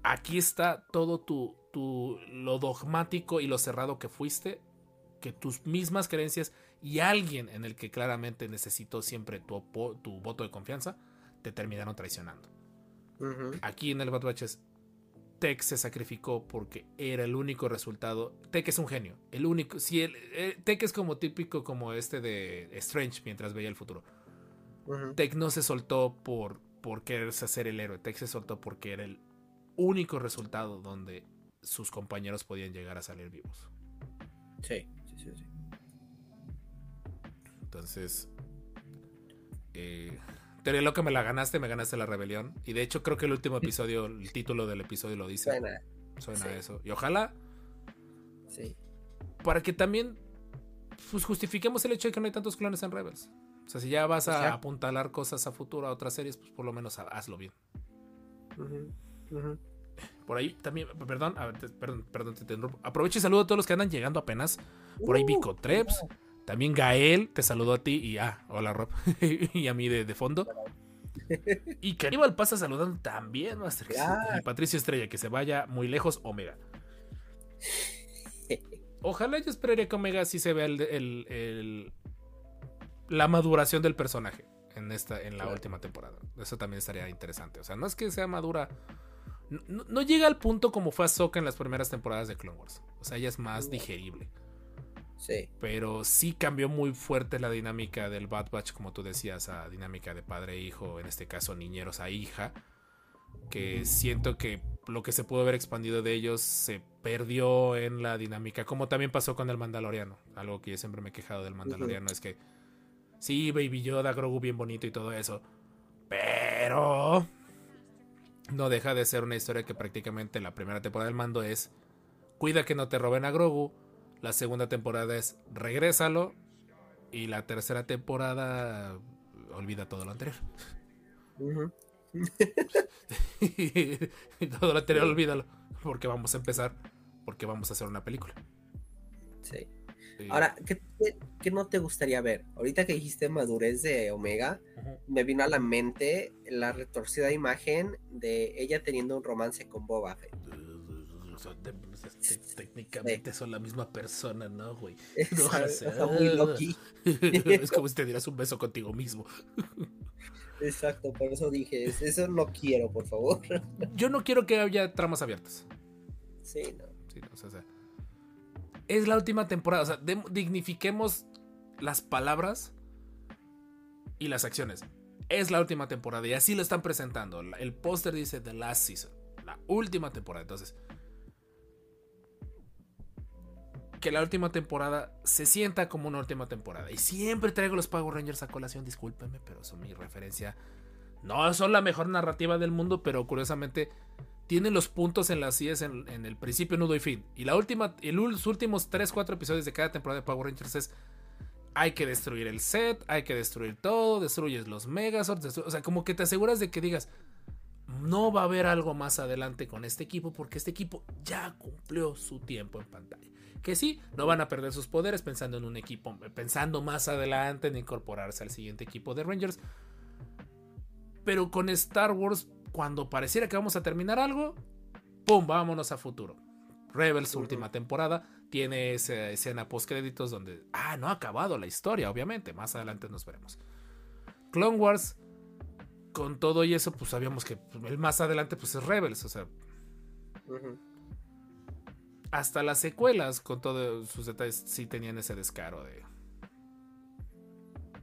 aquí está todo tu, tu lo dogmático y lo cerrado que fuiste, que tus mismas creencias y alguien en el que claramente necesitó siempre tu, tu voto de confianza te terminaron traicionando. Aquí en el Bad Batch es Tech se sacrificó porque era el único resultado. Tech es un genio. El único. Si el, eh, Tech es como típico como este de Strange mientras veía el futuro. Tech no se soltó por, por quererse hacer el héroe. Tech se soltó porque era el único resultado donde sus compañeros podían llegar a salir vivos. Sí, sí, sí, sí. Entonces. Eh, Teoría loca me la ganaste, me ganaste la rebelión. Y de hecho creo que el último episodio, el título del episodio lo dice. Suena, Suena sí. a eso. Y ojalá sí. para que también pues, justifiquemos el hecho de que no hay tantos clones en Rebels. O sea, si ya vas a apuntalar cosas a futuro, a otras series, pues por lo menos ha- hazlo bien. Por ahí también, perdón, a ver, te- perdón, perdón, te interrumpo. Aprovecho y saludo a todos los que andan llegando apenas. Por ahí Uh, Vico Treps, también Gael, te saludo a ti y ah, hola Rob, y a mí de, de fondo. Y Caníbal pasa saludando también, Master. Y Patricio Estrella, que se vaya muy lejos, Omega. Ojalá yo esperaría que Omega sí se vea el, el- el- la maduración del personaje en esta en la Claro. última temporada. Eso también estaría interesante. O sea, no es que sea madura. No, llega al punto como fue Ahsoka en las primeras temporadas de Clone Wars. O sea, ella es más digerible. Sí. Pero sí cambió muy fuerte la dinámica del Bad Batch, como tú decías, a dinámica de padre e hijo, en este caso niñeros a hija. Que siento que lo que se pudo haber expandido de ellos se perdió en la dinámica, como también pasó con el Mandaloriano. Algo que yo siempre me he quejado del Mandaloriano es que sí, Baby Yoda, Grogu bien bonito y todo eso, pero no deja de ser una historia que prácticamente la primera temporada del mando es cuida que no te roben a Grogu, la segunda temporada es regrésalo y la tercera temporada olvida todo lo anterior. Y todo lo anterior olvídalo porque vamos a empezar porque vamos a hacer una película. Sí. Ahora, ¿qué, qué, qué no te gustaría ver? Ahorita que dijiste madurez de Omega, me vino a la mente la retorcida imagen de ella teniendo un romance con Boba Fett. Técnicamente son la misma persona, ¿no, güey? No, o sea, muy es como si te dieras un beso contigo mismo. Exacto, por eso dije, es- eso no quiero, por favor. Yo no quiero que haya tramas abiertas. Sí, no. Sí, o sea, o sea, es la última temporada. O sea, dignifiquemos las palabras y las acciones. Es la última temporada y así lo están presentando. El póster dice The Last Season, la última temporada. Entonces, que la última temporada se sienta como una última temporada. Y siempre traigo los Power Rangers a colación, discúlpenme, pero son mi referencia. No son la mejor narrativa del mundo, pero curiosamente tienen los puntos en las sillas en, en el principio, nudo y fin. Y la última, los últimos 3-4 episodios de cada temporada de Power Rangers es hay que destruir el set, hay que destruir todo, destruyes los Megazords, o sea, como que te aseguras de que digas, no va a haber algo más adelante con este equipo porque este equipo ya cumplió su tiempo en pantalla. Que sí, no van a perder sus poderes pensando en un equipo, pensando más adelante en incorporarse al siguiente equipo de Rangers. Pero con Star Wars, cuando pareciera que vamos a terminar algo, ¡pum! Vámonos a futuro. Rebels, su última temporada, tiene esa escena post créditos donde, ah, no ha acabado la historia, obviamente, más adelante nos veremos. Clone Wars, con todo y eso, pues sabíamos que el más adelante pues es Rebels, o sea, hasta las secuelas, con todos sus detalles, sí tenían ese descaro de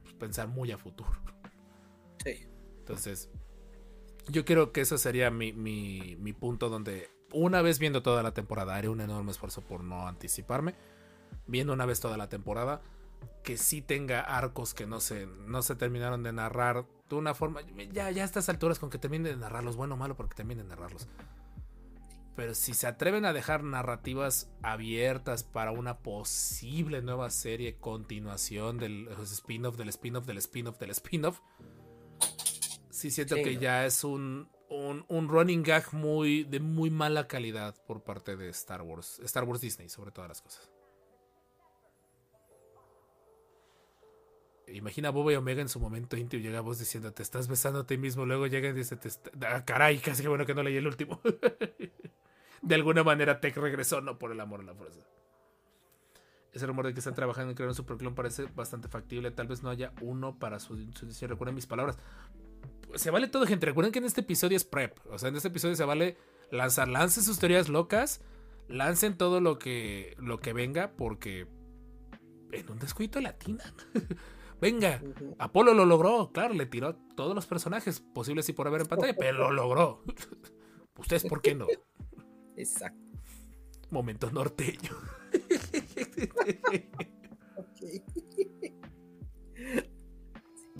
pues, pensar muy a futuro. Sí. Entonces, yo creo que ese sería mi, mi- mi punto donde una vez viendo toda la temporada, haré un enorme esfuerzo por no anticiparme. Viendo una vez toda la temporada, que sí tenga arcos que no se, no se terminaron de narrar de una forma. Ya, ya a estas alturas con que terminen de narrarlos, bueno o malo, porque terminen de narrarlos. Pero si se atreven a dejar narrativas abiertas para una posible nueva serie, continuación del spin-off, del spin-off, del spin-off, del spin-off, sí siento Sí, que ¿no? ya es un, un, un running gag muy, de muy mala calidad por parte de Star Wars. Star Wars Disney, sobre todas las cosas. Imagina a Boba y Omega en su momento íntimo llega vos diciendo te estás besando a ti mismo, luego llega y dice te ah, caray, casi que bueno que no leí el último. de alguna manera Tech regresó, no por el amor a la fuerza. Ese rumor de que están trabajando en crear un superclon parece bastante factible. Tal vez no haya uno para su, su. Recuerden mis palabras. Se vale todo, gente. Recuerden que en este episodio es prep. O sea, en este episodio se vale lanzar. Lancen sus teorías locas. Lancen todo lo que, lo que venga. Porque en un descuito latina. Venga. Apolo lo logró, claro, le tiró a todos los personajes posibles y por haber en pantalla, pero lo logró. Ustedes, ¿por qué no? Exacto. Momento norteño.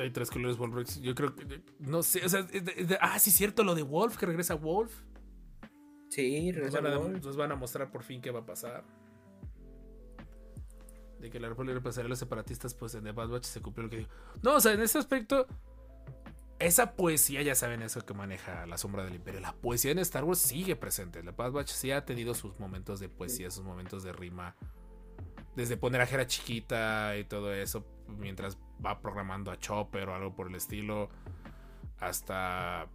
Hay tres colores Wolverine. Yo creo que. No sé, o sea. de- de- ah, sí, es cierto, lo de Wolf, que regresa Wolf. Sí, Nos regresa van, a, Wolf. nos van a mostrar por fin qué va a pasar. De que la República reemplazaría a los separatistas, pues en The Bad Batch se cumplió lo que dijo. No, o sea, en ese aspecto, esa poesía, ya saben eso que maneja la sombra del imperio. La poesía en Star Wars sigue presente. La Bad Batch sí ha tenido sus momentos de poesía, sus momentos de rima. Desde poner a Jera chiquita y todo eso, mientras va programando a Chopper o algo por el estilo. Hasta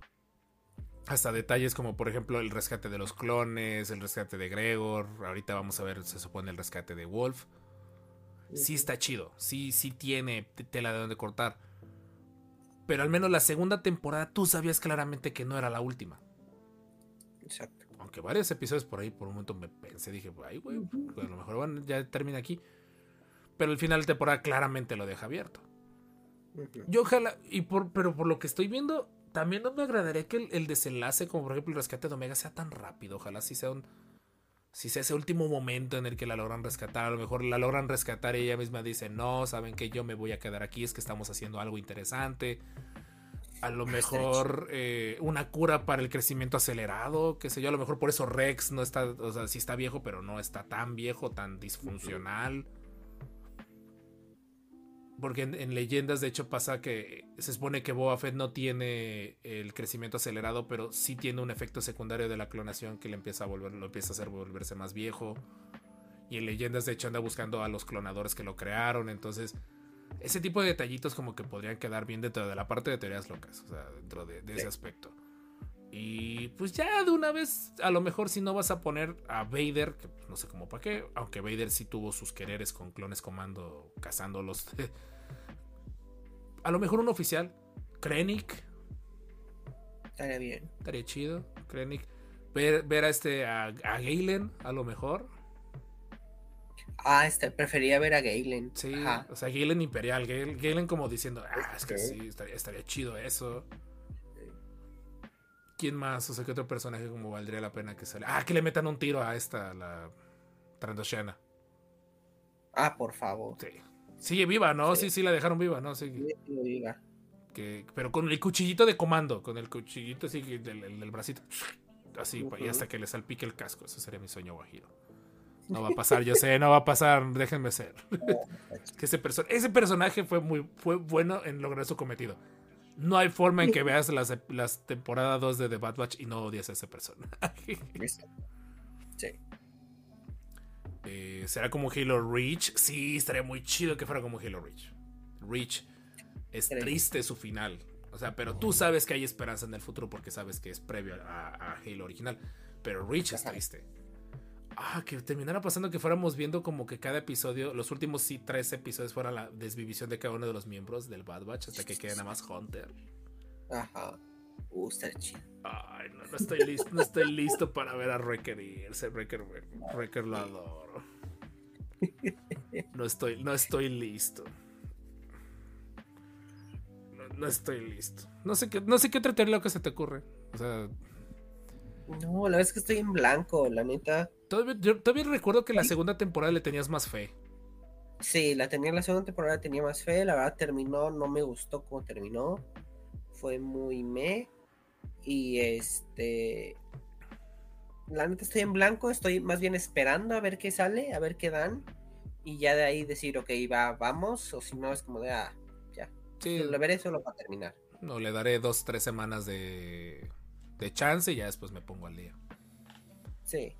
hasta detalles como por ejemplo el rescate de los clones, el rescate de Gregor, ahorita vamos a ver, se supone el rescate de Wolf. Sí está chido, sí, sí tiene tela de donde cortar. Pero al menos la segunda temporada tú sabías claramente que no era la última. Exacto. Aunque varios episodios por ahí por un momento me pensé, dije, ay güey, pues, a lo mejor bueno, ya termina aquí. Pero el final de temporada claramente lo deja abierto. Yo ojalá, y por, pero por lo que estoy viendo, también no me agradaría que el, el desenlace, como por ejemplo el rescate de Omega, sea tan rápido. Ojalá si sea un. Si sea ese último momento en el que la logran rescatar, a lo mejor la logran rescatar y ella misma dice, no, saben que yo me voy a quedar aquí, es que estamos haciendo algo interesante. A lo mejor eh, una cura para el crecimiento acelerado, qué sé yo, a lo mejor por eso Rex no está, o sea, sí está viejo, pero no está tan viejo, tan disfuncional. Porque en, en leyendas, de hecho, pasa que se supone que Boba Fett no tiene el crecimiento acelerado, pero sí tiene un efecto secundario de la clonación que le empieza a volver, lo empieza a hacer volverse más viejo. Y en leyendas, de hecho, anda buscando a los clonadores que lo crearon. Entonces, ese tipo de detallitos como que podrían quedar bien dentro de la parte de teorías locas. O sea, dentro de, de ese aspecto. Y pues ya de una vez, a lo mejor si no vas a poner a Vader, que pues, no sé cómo para qué, aunque Vader sí tuvo sus quereres con clones comando, cazándolos. a lo mejor un oficial, Krennic, Estaría bien. estaría chido, Krennic. Ver, ver a este, a, a Galen, a lo mejor. Ah, este, prefería ver a Galen. Sí, Ajá. o sea, Galen Imperial, Galen, Galen como diciendo, ah, es que sí, estaría, estaría chido eso. ¿Quién más? O sea, ¿qué otro personaje como valdría la pena que salga? Ah, que le metan un tiro a esta, la Trandoshana. Ah, por favor. Sí. Sigue viva, ¿no? Sí. Sí. sí, la dejaron viva, ¿no? Sí, lo diga. que, pero con el cuchillito de comando, con el cuchillito así del, el- del bracito. Así, y hasta que le salpique el casco. Eso sería mi sueño guajiro. No va a pasar, yo sé, no va a pasar, déjenme ser. que ese, perso- ese personaje fue muy fue bueno en lograr su cometido. No hay forma en que veas las, las temporadas 2 de The Bad Batch y no odies a ese personaje. Sí. Eh, ¿Será como Halo Reach? Sí, estaría muy chido que fuera como Halo Reach. Reach es triste su final. O sea, pero tú sabes que hay esperanza en el futuro porque sabes que es previo a, a Halo original. Pero Reach es triste. Ah, que terminara pasando que fuéramos viendo como que cada episodio, los últimos sí tres episodios fuera la desvivisión de cada uno de los miembros del Bad Batch hasta que quede nada más Hunter. Ajá. Uh, está chido. Ay, no, no estoy listo, no estoy listo para ver a Wrecker irse. Wrecker, Wrecker lo adoro. No estoy, no estoy listo. No, no estoy listo. No sé qué, no sé qué otra teoría que se te ocurre. O sea, No, la verdad es que estoy en blanco, la neta. Todavía, yo todavía recuerdo que la segunda temporada le tenías más fe. Sí, la tenía en la segunda temporada, tenía más fe. La verdad terminó, no me gustó cómo terminó. Fue muy me. Y este. La neta estoy en blanco, estoy más bien esperando a ver qué sale, a ver qué dan. Y ya de ahí decir, ok, va, vamos. O si no, es como de, ah, ya. Sí, Lo veré solo para terminar. no, le daré dos, tres semanas de, de chance y ya después me pongo al día. Sí.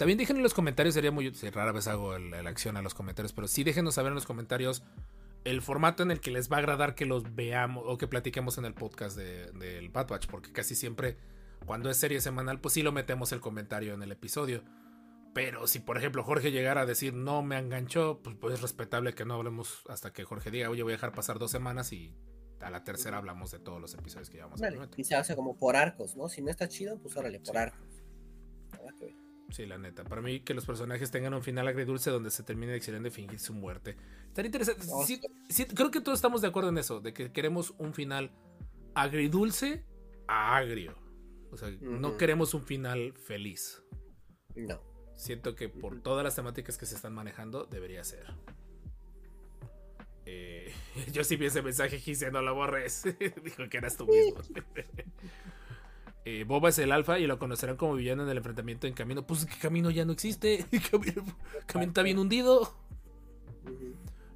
También déjenos en los comentarios, sería muy... sí, rara vez hago la acción a los comentarios, pero sí déjenos saber en los comentarios el formato en el que les va a agradar que los veamos o que platiquemos en el podcast de- del Bad Batch, porque casi siempre cuando es serie semanal, pues sí lo metemos el comentario en el episodio. Pero si, por ejemplo, Jorge llegara a decir no me enganchó, pues, pues es respetable que no hablemos hasta que Jorge diga, oye, voy a dejar pasar dos semanas y a la tercera hablamos de todos los episodios que llevamos al Vale. Y se hace como por arcos, ¿no? Si no está chido, pues órale, por Sí. arcos. Sí, la neta. Para mí, que los personajes tengan un final agridulce donde se termine accidente de fingir su muerte. Estaría interesante. No, Sí, sí, creo que todos estamos de acuerdo en eso, de que queremos un final agridulce a agrio. O sea, no queremos un final feliz. No. Siento que por todas las temáticas que se están manejando, debería ser. Eh, yo sí vi ese mensaje, Gise, no lo borres. Dijo que eras tú mismo. Eh, Boba es el alfa y lo conocerán como villano en el enfrentamiento en camino. Pues que camino ya no existe. Camino, camino está bien hundido.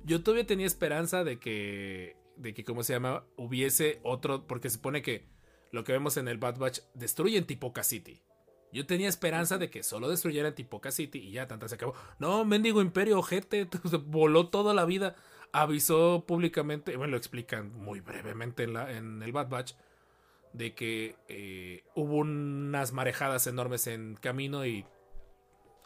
Yo todavía tenía esperanza de que, de que, ¿cómo se llama? Hubiese otro, porque se supone que lo que vemos en el Bad Batch destruyen Tipoca City. Yo tenía esperanza de que solo destruyeran Tipoca City y ya, tanta se acabó. No, mendigo imperio, ojete, voló toda la vida. Avisó públicamente, bueno, lo explican muy brevemente en, la, en el Bad Batch, de que eh, hubo unas marejadas enormes en camino y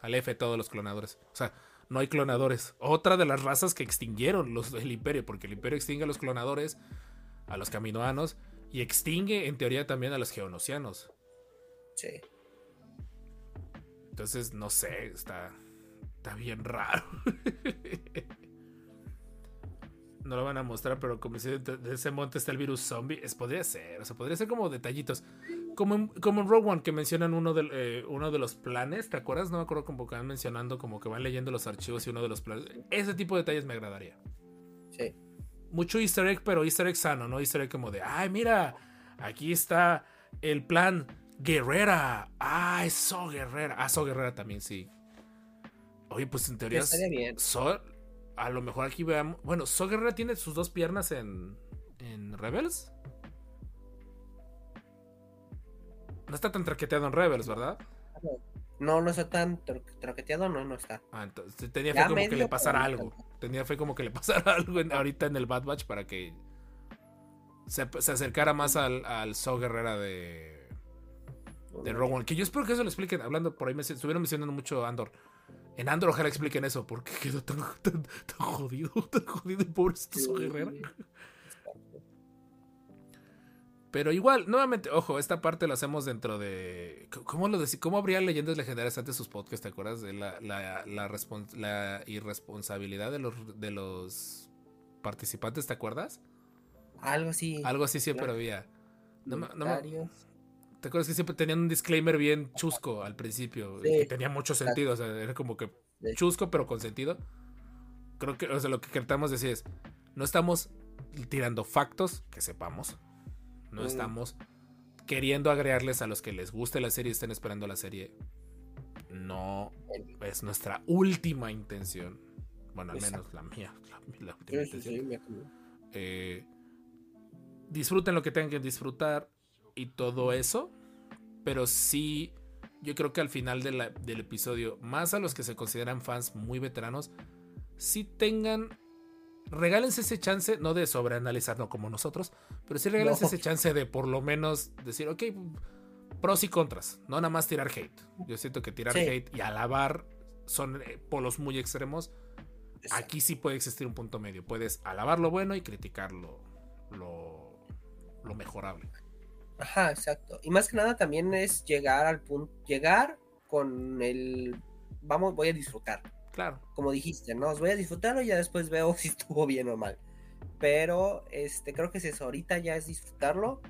al F todos los clonadores. O sea, no hay clonadores. Otra de las razas que extinguieron los, el imperio, porque el imperio extingue a los clonadores, a los caminoanos, y extingue en teoría también a los geonosianos. Sí. Entonces, no sé, está, está bien raro. no lo van a mostrar, pero como si de, ese monte está el virus zombie, es, podría ser, o sea, podría ser como detallitos. Como en, como en Rogue One, que mencionan uno de, eh, uno de los planes, ¿te acuerdas? No me acuerdo como que van mencionando, como que van leyendo los archivos y uno de los planes. Ese tipo de detalles me agradaría. Sí. Mucho easter egg, pero easter egg sano, ¿no? Easter egg como de, ay, mira, aquí está el plan Guerrera. Ah, es So Guerrera. Ah, So Guerrera también, sí. Oye, pues en teoría. Estaría bien. So, a lo mejor aquí veamos. Bueno, So Guerrera tiene sus dos piernas en. en Rebels. No está tan traqueteado en Rebels, ¿verdad? No, no está tan tro- troqueteado, no, no está. Ah, entonces tenía Ya fe como que le pasara algo. Tenía fe como que le pasara algo en- ahorita en el Bad Batch para que se, se acercara más al, al So Guerrera de, de Rogue One. Que yo espero que eso lo expliquen. Hablando por ahí, me estuvieron mencionando mucho Andor. En Andor ojalá expliquen eso, porque quedó tan, tan, tan jodido, tan jodido el pobre So Guerrera. Pero igual, nuevamente, ojo, esta parte lo hacemos dentro de. ¿Cómo lo decí- ¿Cómo habría leyendas legendarias antes de sus podcasts? ¿Te acuerdas? De la, la, la, respons- la irresponsabilidad de los, de los participantes, ¿te acuerdas? Algo así. Algo así siempre había. No no. ¿Te acuerdas que siempre tenían un disclaimer bien chusco al principio? Sí. Que tenía mucho sentido, o sea, era como que chusco, pero con sentido. Creo que, o sea, lo que tratamos de decir es, no estamos tirando factos que sepamos. No Mm. estamos queriendo agregarles a los que les guste la serie y estén esperando la serie. No es nuestra última intención. Bueno, al menos la mía. La, la última Sí, intención. sí. Eh, disfruten lo que tengan que disfrutar y todo eso. Pero sí, yo creo que al final de la- del episodio, más a los que se consideran fans muy veteranos, sí tengan. Regálense ese chance, no de sobreanalizar, no como nosotros, pero sí regálense No. ese chance de por lo menos decir, ok, pros y contras, no nada más tirar hate. Yo siento que tirar Sí. hate y alabar son eh, polos muy extremos. Exacto. Aquí sí puede existir un punto medio. Puedes alabar lo bueno y criticar lo, lo, lo mejorable. Ajá, exacto. Y más que nada también es llegar al punto, llegar con el, vamos, voy a disfrutar. Claro. Como dijiste, ¿no? Os voy a disfrutarlo y ya después veo si estuvo bien o mal. Pero, este, creo que es eso. Ahorita ya es disfrutarlo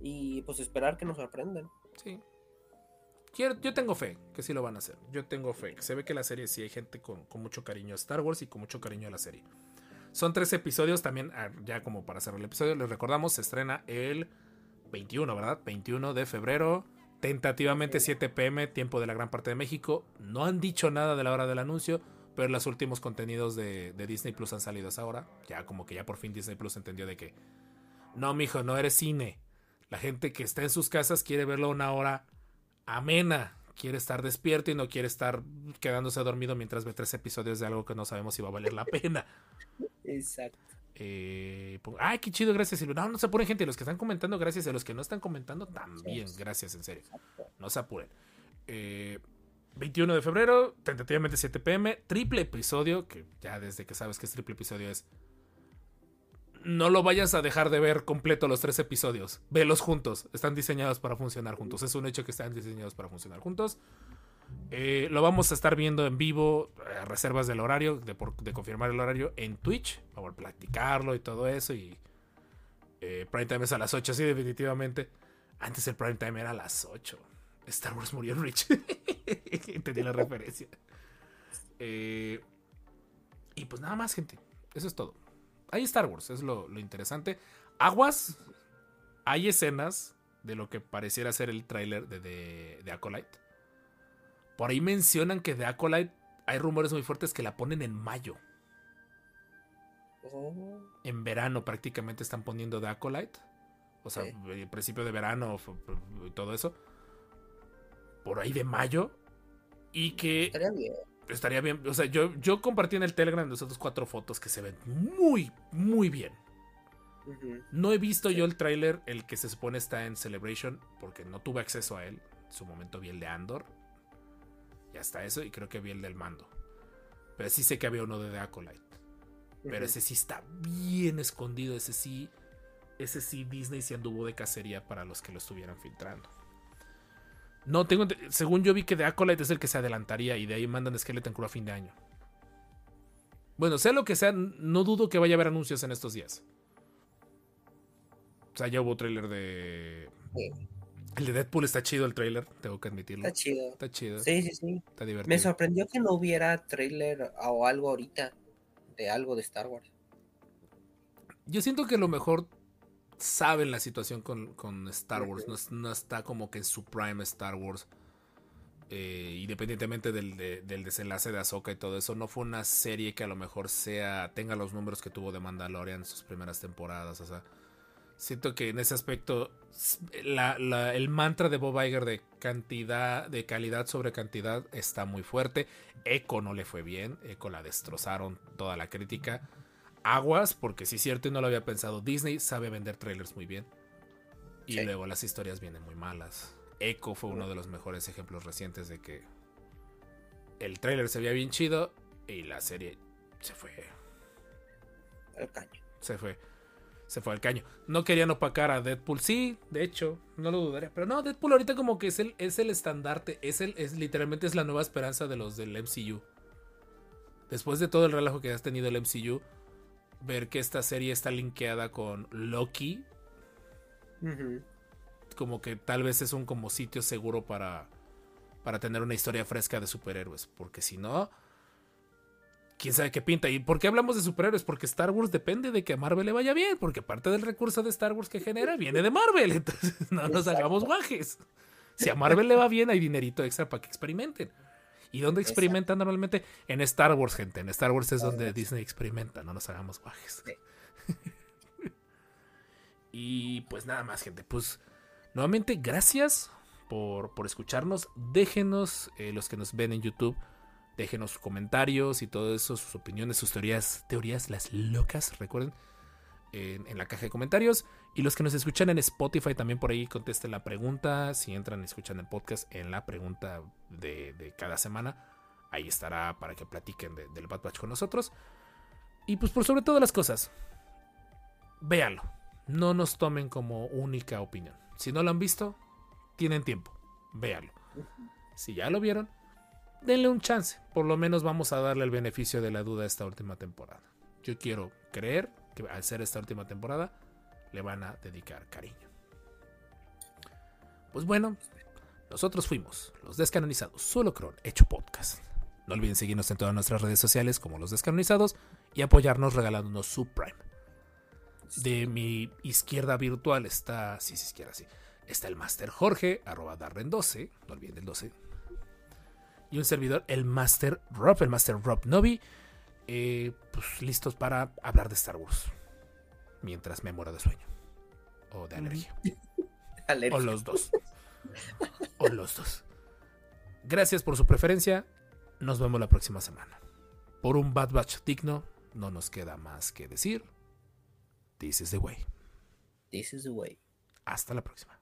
y pues esperar que nos sorprendan. Sí. Quiero, yo tengo fe que sí lo van a hacer. Yo tengo fe. Se ve que la serie sí hay gente con, con mucho cariño a Star Wars y con mucho cariño a la serie. Son tres episodios también, ah, ya como para cerrar el episodio, les recordamos, se estrena el 21, ¿verdad? 21 de febrero. Tentativamente 7 pm, tiempo de la gran parte de México. No han dicho nada de la hora del anuncio, pero los últimos contenidos de, de Disney Plus han salido a esa hora. Ya como que ya por fin Disney Plus entendió de que no, mijo, no eres cine. La gente que está en sus casas quiere verlo una hora amena. Quiere estar despierto y no quiere estar quedándose dormido mientras ve tres episodios de algo que no sabemos si va a valer la pena. Exacto. Eh, Ay, qué chido, gracias. No, no se apuren, gente. Los que están comentando, gracias. Y los que no están comentando, también. Gracias, en serio. No se apuren. Eh, 21 de febrero, tentativamente 7 pm. Triple episodio, que ya desde que sabes que es triple episodio es. No lo vayas a dejar de ver completo los tres episodios. Velos juntos. Están diseñados para funcionar juntos. Es un hecho que están diseñados para funcionar juntos. Eh, lo vamos a estar viendo en vivo, a reservas del horario, de, confirmar el horario en Twitch. Vamos a platicarlo y todo eso. Y eh, Prime Time es a las 8, sí, definitivamente. Antes el Prime Time era a las 8. Star Wars murió en Rich. Entendí la referencia. Eh, y pues nada más, gente. Eso es todo. Hay Star Wars, es lo, lo interesante. Aguas, hay escenas de lo que pareciera ser el tráiler de, de, de Acolyte. Por ahí mencionan que de Acolyte hay rumores muy fuertes que la ponen en mayo. Oh, En verano prácticamente están poniendo de Acolyte. O sea, Sí. el principio de verano y todo eso. Por ahí de mayo. Y que estaría bien. estaría bien. O sea, yo, yo compartí en el Telegram de nosotros cuatro fotos que se ven muy, muy bien. No he visto yo el tráiler, el que se supone está en Celebration, porque no tuve acceso a él. En su momento vi el de Andor. Y hasta eso, y creo que vi el del mando. Pero sí sé que había uno de The Acolyte. Pero ese sí está bien escondido. Ese sí. Ese sí Disney sí anduvo de cacería para los que lo estuvieran filtrando. No, tengo. Según yo vi que The Acolyte es el que se adelantaría y de ahí mandan Skeleton Crew a fin de año. Bueno, sea lo que sea, no dudo que vaya a haber anuncios en estos días. O sea, ya hubo trailer de. Sí. El de Deadpool está chido el trailer, tengo que admitirlo. Está chido. Está chido. Sí, sí, sí. Está divertido. Me sorprendió que no hubiera trailer o algo ahorita de algo de Star Wars. Yo siento que a lo mejor saben la situación con, con Star Wars. No, es- no está como que en su prime Star Wars. Eh, independientemente del, de- del desenlace de Ahsoka y todo eso, no fue una serie que a lo mejor sea tenga los números que tuvo de Mandalorian en sus primeras temporadas. O sea, siento que en ese aspecto s- la- la- el mantra de Bob Iger de cantidad, de calidad sobre cantidad está muy fuerte. Echo no le fue bien, Echo la destrozaron toda la crítica. Aguas, porque sí es cierto y no lo había pensado, Disney sabe vender trailers muy bien. Y Sí. luego las historias vienen muy malas. Echo fue uno de los mejores ejemplos recientes de que el trailer se veía bien chido y la serie se fue. Caño. Se fue. Se fue al caño. No querían opacar a Deadpool, sí, de hecho, no lo dudaría. Pero no, Deadpool ahorita como que es el, es el estandarte, es el, es literalmente es la nueva esperanza de los del MCU. Después de todo el relajo que has tenido el MCU, ver que esta serie está linkeada con Loki, como que tal vez es un como sitio seguro para, para tener una historia fresca de superhéroes. Porque si no, quién sabe qué pinta. ¿Y por qué hablamos de superhéroes? Porque Star Wars depende de que a Marvel le vaya bien. Porque parte del recurso de Star Wars que genera viene de Marvel. Entonces no nos hagamos guajes. Si a Marvel le va bien, hay dinerito extra para que experimenten. ¿Y dónde experimentan normalmente? En Star Wars, gente. En Star Wars es donde Disney experimenta. No nos hagamos guajes. Sí. y pues nada más, gente. Pues nuevamente, gracias por, por escucharnos. Déjenos, eh, los que nos ven en YouTube, déjenos sus comentarios y todo eso, sus opiniones, sus teorías, teorías, las locas, recuerden, en, en la caja de comentarios. Y los que nos escuchan en Spotify también por ahí contesten la pregunta. Si entran y escuchan el podcast en la pregunta de, de cada semana, ahí estará para que platiquen de- del Bad Batch con nosotros. Y pues por sobre todas las cosas, véanlo. No nos tomen como única opinión. Si no lo han visto, tienen tiempo. Véanlo. Si ya lo vieron, denle un chance. Por lo menos vamos a darle el beneficio de la duda a esta última temporada. Yo quiero creer que al ser esta última temporada, le van a dedicar cariño. Pues bueno, nosotros fuimos los descanonizados, solo Cron, hecho podcast. No olviden seguirnos en todas nuestras redes sociales como los descanonizados y apoyarnos regalándonos su Prime. De mi izquierda virtual está, sí, sí, izquierda, sí. Está el Master Jorge, arroba Darren12, no olviden el 12. Y un servidor, el Master Rob, el Master Rob Novi, eh, pues listos para hablar de Star Wars. Mientras me muero de sueño. O de alergia. O Alergia. los dos. O los dos. Gracias por su preferencia. Nos vemos la próxima semana. Por un Bad Batch digno, no nos queda más que decir. This is the way. This is the way. Hasta la próxima.